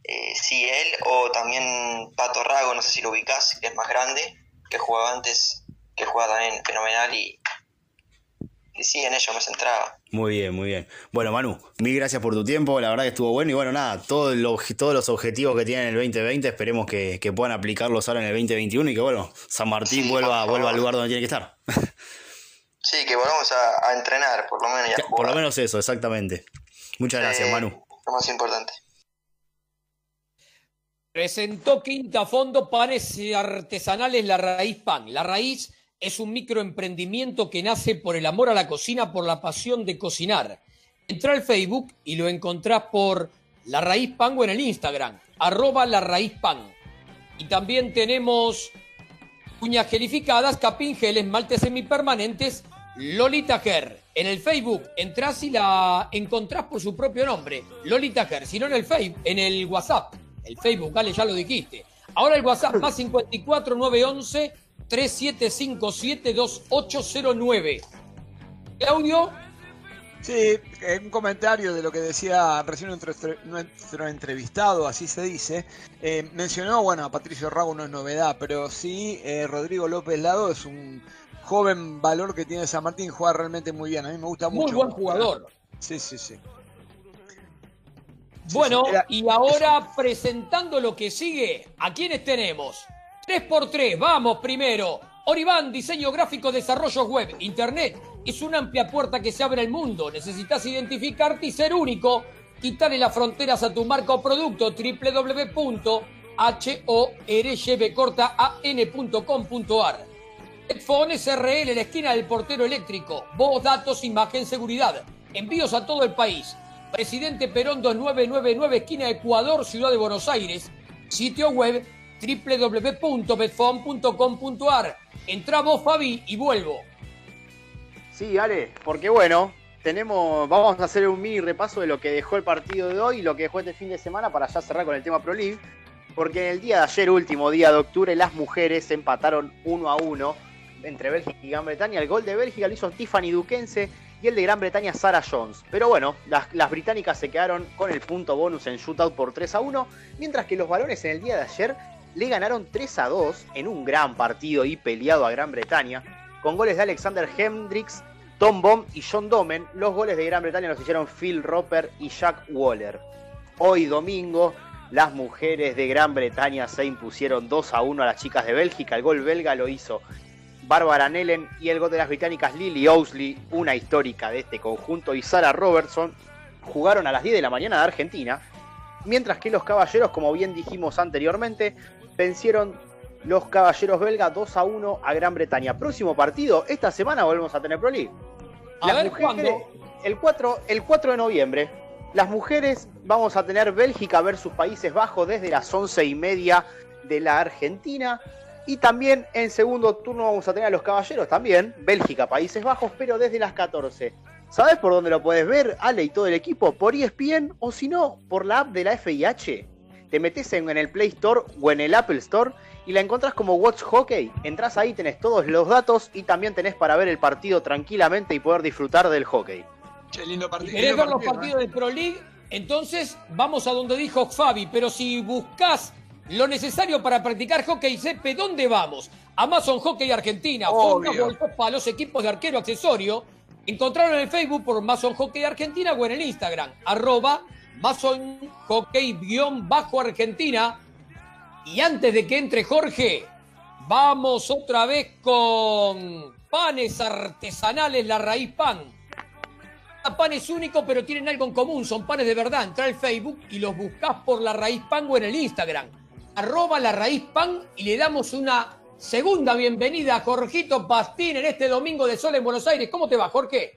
eh, sí, él o también Pato Rago, no sé si lo ubicás, que es más grande, que jugaba antes, que juega también fenomenal y, y sí, en ello me centraba. Muy bien, muy bien. Bueno, Manu, mil gracias por tu tiempo, la verdad que estuvo bueno y bueno, nada, todos los objetivos que tienen en el 2020 esperemos que, puedan aplicarlos ahora en el 2021 y que bueno, San Martín vuelva, vuelva al lugar donde tiene que estar. Sí, que volvamos a, entrenar, por lo menos. por lo menos eso, exactamente. Muchas gracias, Manu. Lo más importante. Presentó Quinta Fondo Panes Artesanales La Raíz Pan. La Raíz es un microemprendimiento que nace por el amor a la cocina, por la pasión de cocinar. Entra al Facebook y lo encontrás por La Raíz Pan o en el Instagram, arroba La Raíz Pan. Y también tenemos uñas gelificadas, capingeles, maltes semipermanentes, Lolita Ger. En el Facebook entras y la encontrás por su propio nombre, Lolita Ger. Si no en el Facebook, en el WhatsApp. El Facebook, vale, ya lo dijiste. Ahora el WhatsApp más 54 911 37572809. Claudio. Sí, un comentario de lo que decía recién nuestro, entrevistado, así se dice. Eh, mencionó, bueno, a Patricio Rago no es novedad, pero sí, eh, Rodrigo López Lado es un joven valor que tiene San Martín, juega realmente muy bien. A mí me gusta mucho. Muy buen jugador. Sí, sí, sí. Bueno, y ahora presentando lo que sigue, ¿a quiénes tenemos? 3x3, vamos primero. Oribán, diseño gráfico, desarrollo web, internet. Es una amplia puerta que se abre al mundo. Necesitas identificarte y ser único. Quítale las fronteras a tu marca o producto www.horyvcortaan.com.ar Headphone SRL, la esquina del portero eléctrico. Voz, datos, imagen, seguridad. Envíos a todo el país. Presidente Perón 2999, esquina Ecuador, Ciudad de Buenos Aires. Sitio web www.betfon.com.ar. Entra vos, Fabi, y vuelvo. Sí, Ale, porque bueno, tenemos, vamos a hacer un mini repaso de lo que dejó el partido de hoy y lo que dejó este fin de semana para ya cerrar con el tema Pro League. Porque en el día de ayer, último día de octubre, las mujeres empataron uno a uno entre Bélgica y Gran Bretaña. El gol de Bélgica lo hizo Tiffany Duquense y el de Gran Bretaña Sarah Jones. Pero bueno, las, las, británicas se quedaron con el punto bonus en shootout por 3 a 1, mientras que los varones en el día de ayer le ganaron 3 a 2 en un gran partido y peleado a Gran Bretaña, con goles de Alexander Hendricks, Tom Bomb y John Domen. Los goles de Gran Bretaña los hicieron Phil Roper y Jack Waller. Hoy domingo, las mujeres de Gran Bretaña se impusieron 2 a 1 a las chicas de Bélgica. El gol belga lo hizo Bárbara Nellen y el gol de las británicas Lily Ousley, una histórica de este conjunto, y Sarah Robertson, jugaron a las 10 de la mañana de Argentina, mientras que los caballeros, como bien dijimos anteriormente, vencieron los caballeros belga 2 a 1 a Gran Bretaña. Próximo partido, esta semana volvemos a tener Pro League. El 4, el 4 de noviembre. Las mujeres vamos a tener Bélgica versus Países Bajos desde las 11 y media de la Argentina. Y también en segundo turno vamos a tener a los caballeros también, Bélgica, Países Bajos, pero desde las 14. ¿Sabes por dónde lo puedes ver, Ale y todo el equipo? Por ESPN o si no, por la app de la FIH. Te metes en, el Play Store o en el Apple Store y la encontrás como Watch Hockey. Entrás ahí, tenés todos los datos y también tenés para ver el partido tranquilamente y poder disfrutar del hockey. Qué lindo partido. ¿Querés ver los partidos ¿eh? de Pro League? Entonces vamos a donde dijo Fabi, pero si buscas lo necesario para practicar hockey cepe, ¿dónde vamos? Amazon Hockey Argentina, para los equipos de arquero accesorio. Encontraron en el Facebook por Amazon Hockey Argentina o en el Instagram, arroba Amazon Hockey-Argentina. Y antes de que entre Jorge, vamos otra vez con panes artesanales La Raíz Pan. Pan es único, pero tienen algo en común, son panes de verdad. Entra al Facebook y los buscas por La Raíz Pan o en el Instagram arroba la raíz pan y le damos una segunda bienvenida a Jorgito Pastín en este domingo de sol en Buenos Aires. ¿Cómo te va, Jorge?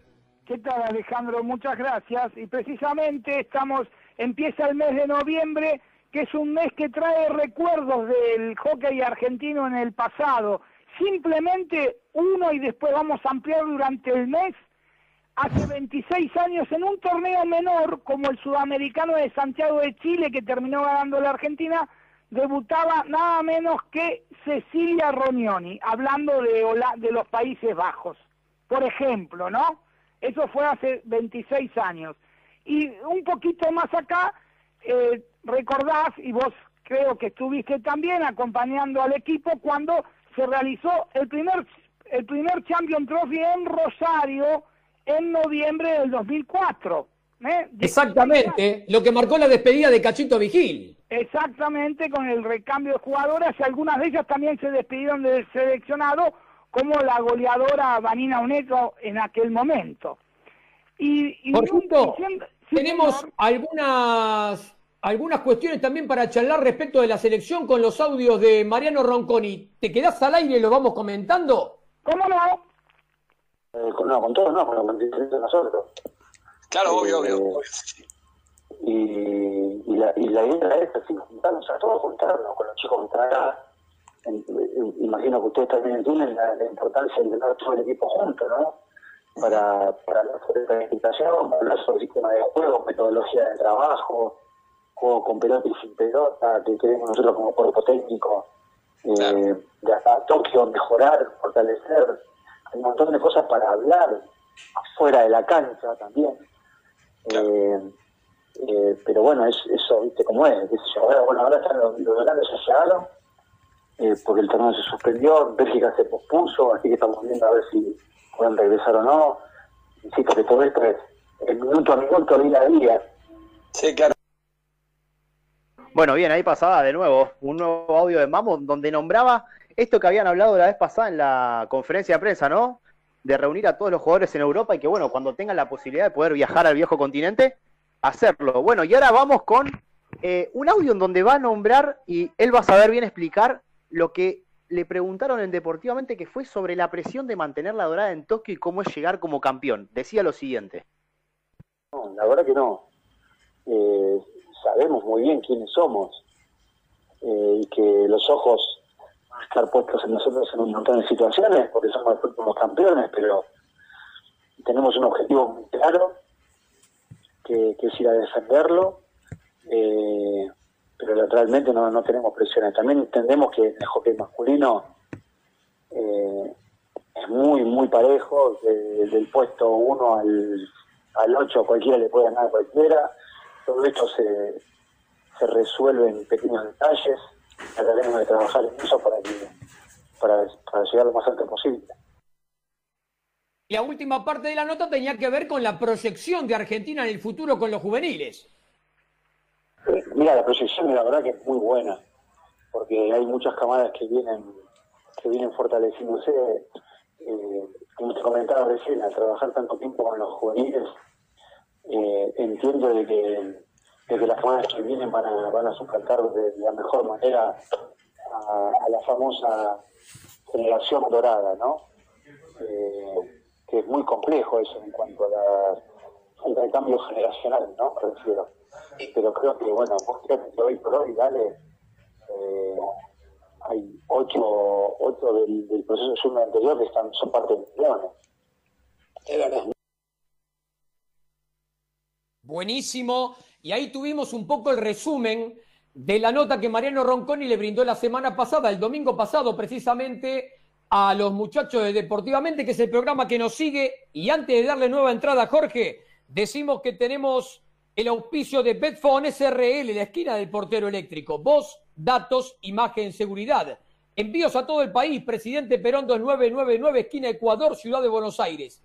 ¿Qué tal, Alejandro? Muchas gracias. Y precisamente estamos, empieza el mes de noviembre, que es un mes que trae recuerdos del hockey argentino en el pasado. Simplemente uno y después vamos a ampliar durante el mes. Hace 26 años en un torneo menor como el sudamericano de Santiago de Chile que terminó ganando la Argentina, debutaba nada menos que Cecilia Rognoni, hablando de, de los Países Bajos, por ejemplo, ¿no? Eso fue hace 26 años. Y un poquito más acá, eh, recordás, y vos creo que estuviste también acompañando al equipo cuando se realizó el primer, el primer Champion Trophy en Rosario en noviembre del 2004. ¿eh? Exactamente, lo que marcó la despedida de Cachito Vigil. Exactamente, con el recambio de jugadoras, y algunas de ellas también se despidieron del seleccionado, como la goleadora Vanina Uneto en aquel momento. Y, Por ejemplo, tenemos algunas, algunas cuestiones también para charlar respecto de la selección con los audios de Mariano Ronconi. ¿Te quedás al aire y lo vamos comentando? ¿Cómo no? Eh, no, con todos no, con los de nosotros. Claro, obvio, obvio. Eh, y, y, la, y la idea es así, juntarnos a todos, juntarnos con los chicos que están acá. Imagino que ustedes también entienden la, importancia de tener todo el equipo junto, ¿no? Para, para hablar sobre planificación, para hablar sobre sistema de juego, metodología de trabajo, juego con pelota y sin pelota, que queremos nosotros como cuerpo técnico, eh, de acá a Tokio mejorar, fortalecer. Hay un montón de cosas para hablar, afuera de la cancha también. Eh, eh, pero bueno, es, eso, viste cómo es. Ahora, bueno, ahora están los, los grandes llegaron, eh, porque el torneo se suspendió, Bélgica se pospuso, así que estamos viendo a ver si pueden regresar o no. Insisto que todo esto es el minuto a minuto, día a día. Sí, claro. Bueno, bien, ahí pasaba de nuevo un nuevo audio de Mamo donde nombraba esto que habían hablado la vez pasada en la conferencia de prensa, ¿no? De reunir a todos los jugadores en Europa y que, bueno, cuando tengan la posibilidad de poder viajar al viejo continente, hacerlo. Bueno, y ahora vamos con eh, un audio en donde va a nombrar y él va a saber bien explicar lo que le preguntaron en Deportivamente que fue sobre la presión de mantener la dorada en Tokio y cómo es llegar como campeón. Decía lo siguiente. No, la verdad que no. Eh, sabemos muy bien quiénes somos eh, y que los ojos van a estar puestos en nosotros en un montón de situaciones porque somos los últimos campeones, pero tenemos un objetivo muy claro que, es ir a defenderlo. Eh, pero realmente no, no tenemos presiones. También entendemos que el hockey masculino eh, es muy, muy parejo, del puesto 1 al, al 8 cualquiera le puede ganar a cualquiera, todo esto se, se resuelve en pequeños detalles, trataremos de trabajar en eso para, para, para llegar lo más alto posible. La última parte de la nota tenía que ver con la proyección de Argentina en el futuro con los juveniles. Mira, la proyección la verdad que es muy buena, porque hay muchas camadas que vienen que vienen fortaleciéndose. Eh, como te comentaba recién, al trabajar tanto tiempo con los juveniles, eh, entiendo de que, las camadas que vienen van a, van a suplantar de la mejor manera a, la famosa generación dorada, ¿no? Eh, que es muy complejo eso en cuanto a la, al recambio generacional, ¿no? Me refiero pero creo que, bueno, vos que hoy por hoy, dale, eh, hay ocho, ocho del, del proceso suma anterior que están, son parte de millones. Buenísimo. Y ahí tuvimos un poco el resumen de la nota que Mariano Ronconi le brindó la semana pasada, el domingo pasado precisamente, a los muchachos de Deportivamente, que es el programa que nos sigue. Y antes de darle nueva entrada a Jorge, decimos que tenemos el auspicio de Betfone SRL, la esquina del portero eléctrico. Voz, datos, imagen, seguridad. Envíos a todo el país. Presidente Perón 2999, esquina Ecuador, Ciudad de Buenos Aires.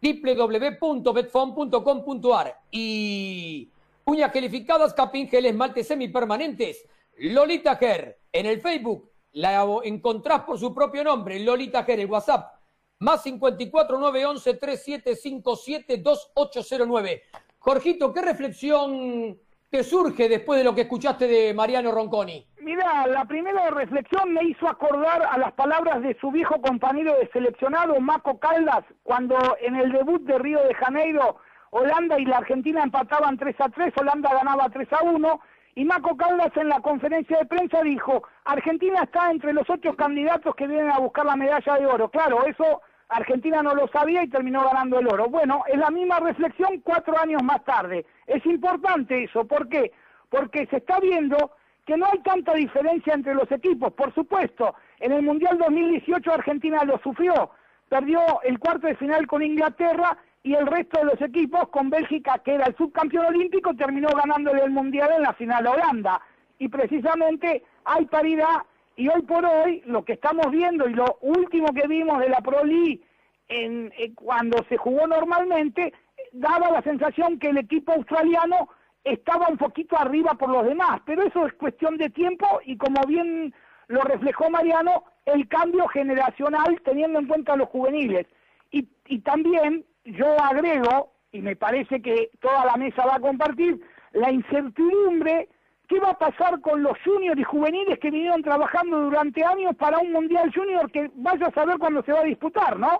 www.betfone.com.ar Y uñas gelificadas, capingeles, esmaltes semipermanentes. Lolita Ger. En el Facebook la encontrás por su propio nombre. Lolita Ger, el WhatsApp. Más 54 911 3757 2809. Jorgito, ¿qué reflexión te surge después de lo que escuchaste de Mariano Ronconi? Mira, la primera reflexión me hizo acordar a las palabras de su viejo compañero de seleccionado, Maco Caldas, cuando en el debut de Río de Janeiro, Holanda y la Argentina empataban 3 a 3, Holanda ganaba 3 a 1, y Maco Caldas en la conferencia de prensa dijo, Argentina está entre los ocho candidatos que vienen a buscar la medalla de oro. Claro, eso Argentina no lo sabía y terminó ganando el oro. Bueno, es la misma reflexión cuatro años más tarde. Es importante eso, ¿por qué? Porque se está viendo que no hay tanta diferencia entre los equipos. Por supuesto, en el Mundial 2018 Argentina lo sufrió, perdió el cuarto de final con Inglaterra y el resto de los equipos con Bélgica, que era el subcampeón olímpico, terminó ganándole el Mundial en la final a Holanda. Y precisamente hay paridad y hoy por hoy, lo que estamos viendo y lo último que vimos de la Pro League en, cuando se jugó normalmente, daba la sensación que el equipo australiano estaba un poquito arriba por los demás, pero eso es cuestión de tiempo y como bien lo reflejó Mariano, el cambio generacional teniendo en cuenta los juveniles. Y, y también yo agrego, y me parece que toda la mesa va a compartir, la incertidumbre ¿Qué va a pasar con los juniors y juveniles que vinieron trabajando durante años para un Mundial Junior que vaya a saber cuándo se va a disputar, ¿no?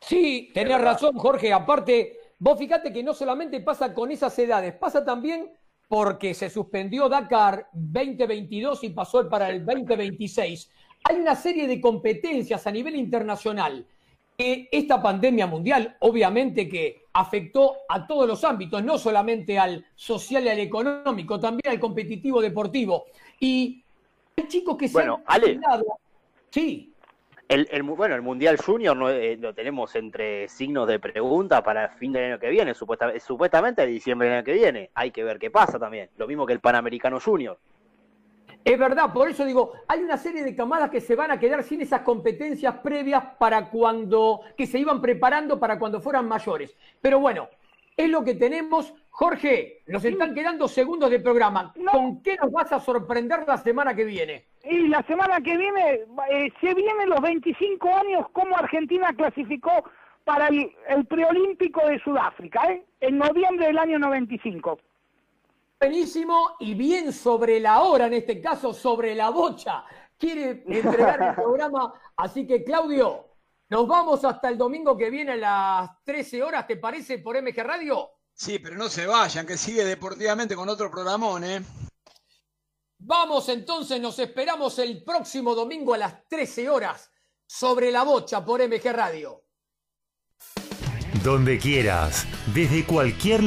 Sí, tenés razón, Jorge. Aparte, vos fíjate que no solamente pasa con esas edades, pasa también porque se suspendió Dakar 2022 y pasó para el 2026. Hay una serie de competencias a nivel internacional esta pandemia mundial, obviamente que afectó a todos los ámbitos, no solamente al social y al económico, también al competitivo deportivo. Y hay chicos que bueno, se han Ale, Sí. El, bueno, el Mundial Junior no, eh, lo tenemos entre signos de pregunta para el fin del año que viene, supuestamente, supuestamente diciembre del año que viene. Hay que ver qué pasa también. Lo mismo que el Panamericano Junior. Es verdad, por eso digo, hay una serie de camadas que se van a quedar sin esas competencias previas para cuando, que se iban preparando para cuando fueran mayores. Pero bueno, es lo que tenemos. Jorge, nos están quedando segundos de programa. ¿Con qué nos vas a sorprender la semana que viene? Y la semana que viene, eh, se vienen los 25 años, cómo Argentina clasificó para el, el preolímpico de Sudáfrica, ¿eh? en noviembre del año 95. Buenísimo y bien sobre la hora, en este caso sobre la bocha. Quiere entregar el programa, así que Claudio, nos vamos hasta el domingo que viene a las 13 horas, ¿te parece, por MG Radio? Sí, pero no se vayan, que sigue deportivamente con otro programón, ¿eh? Vamos entonces, nos esperamos el próximo domingo a las 13 horas sobre la bocha por MG Radio. Donde quieras, desde cualquier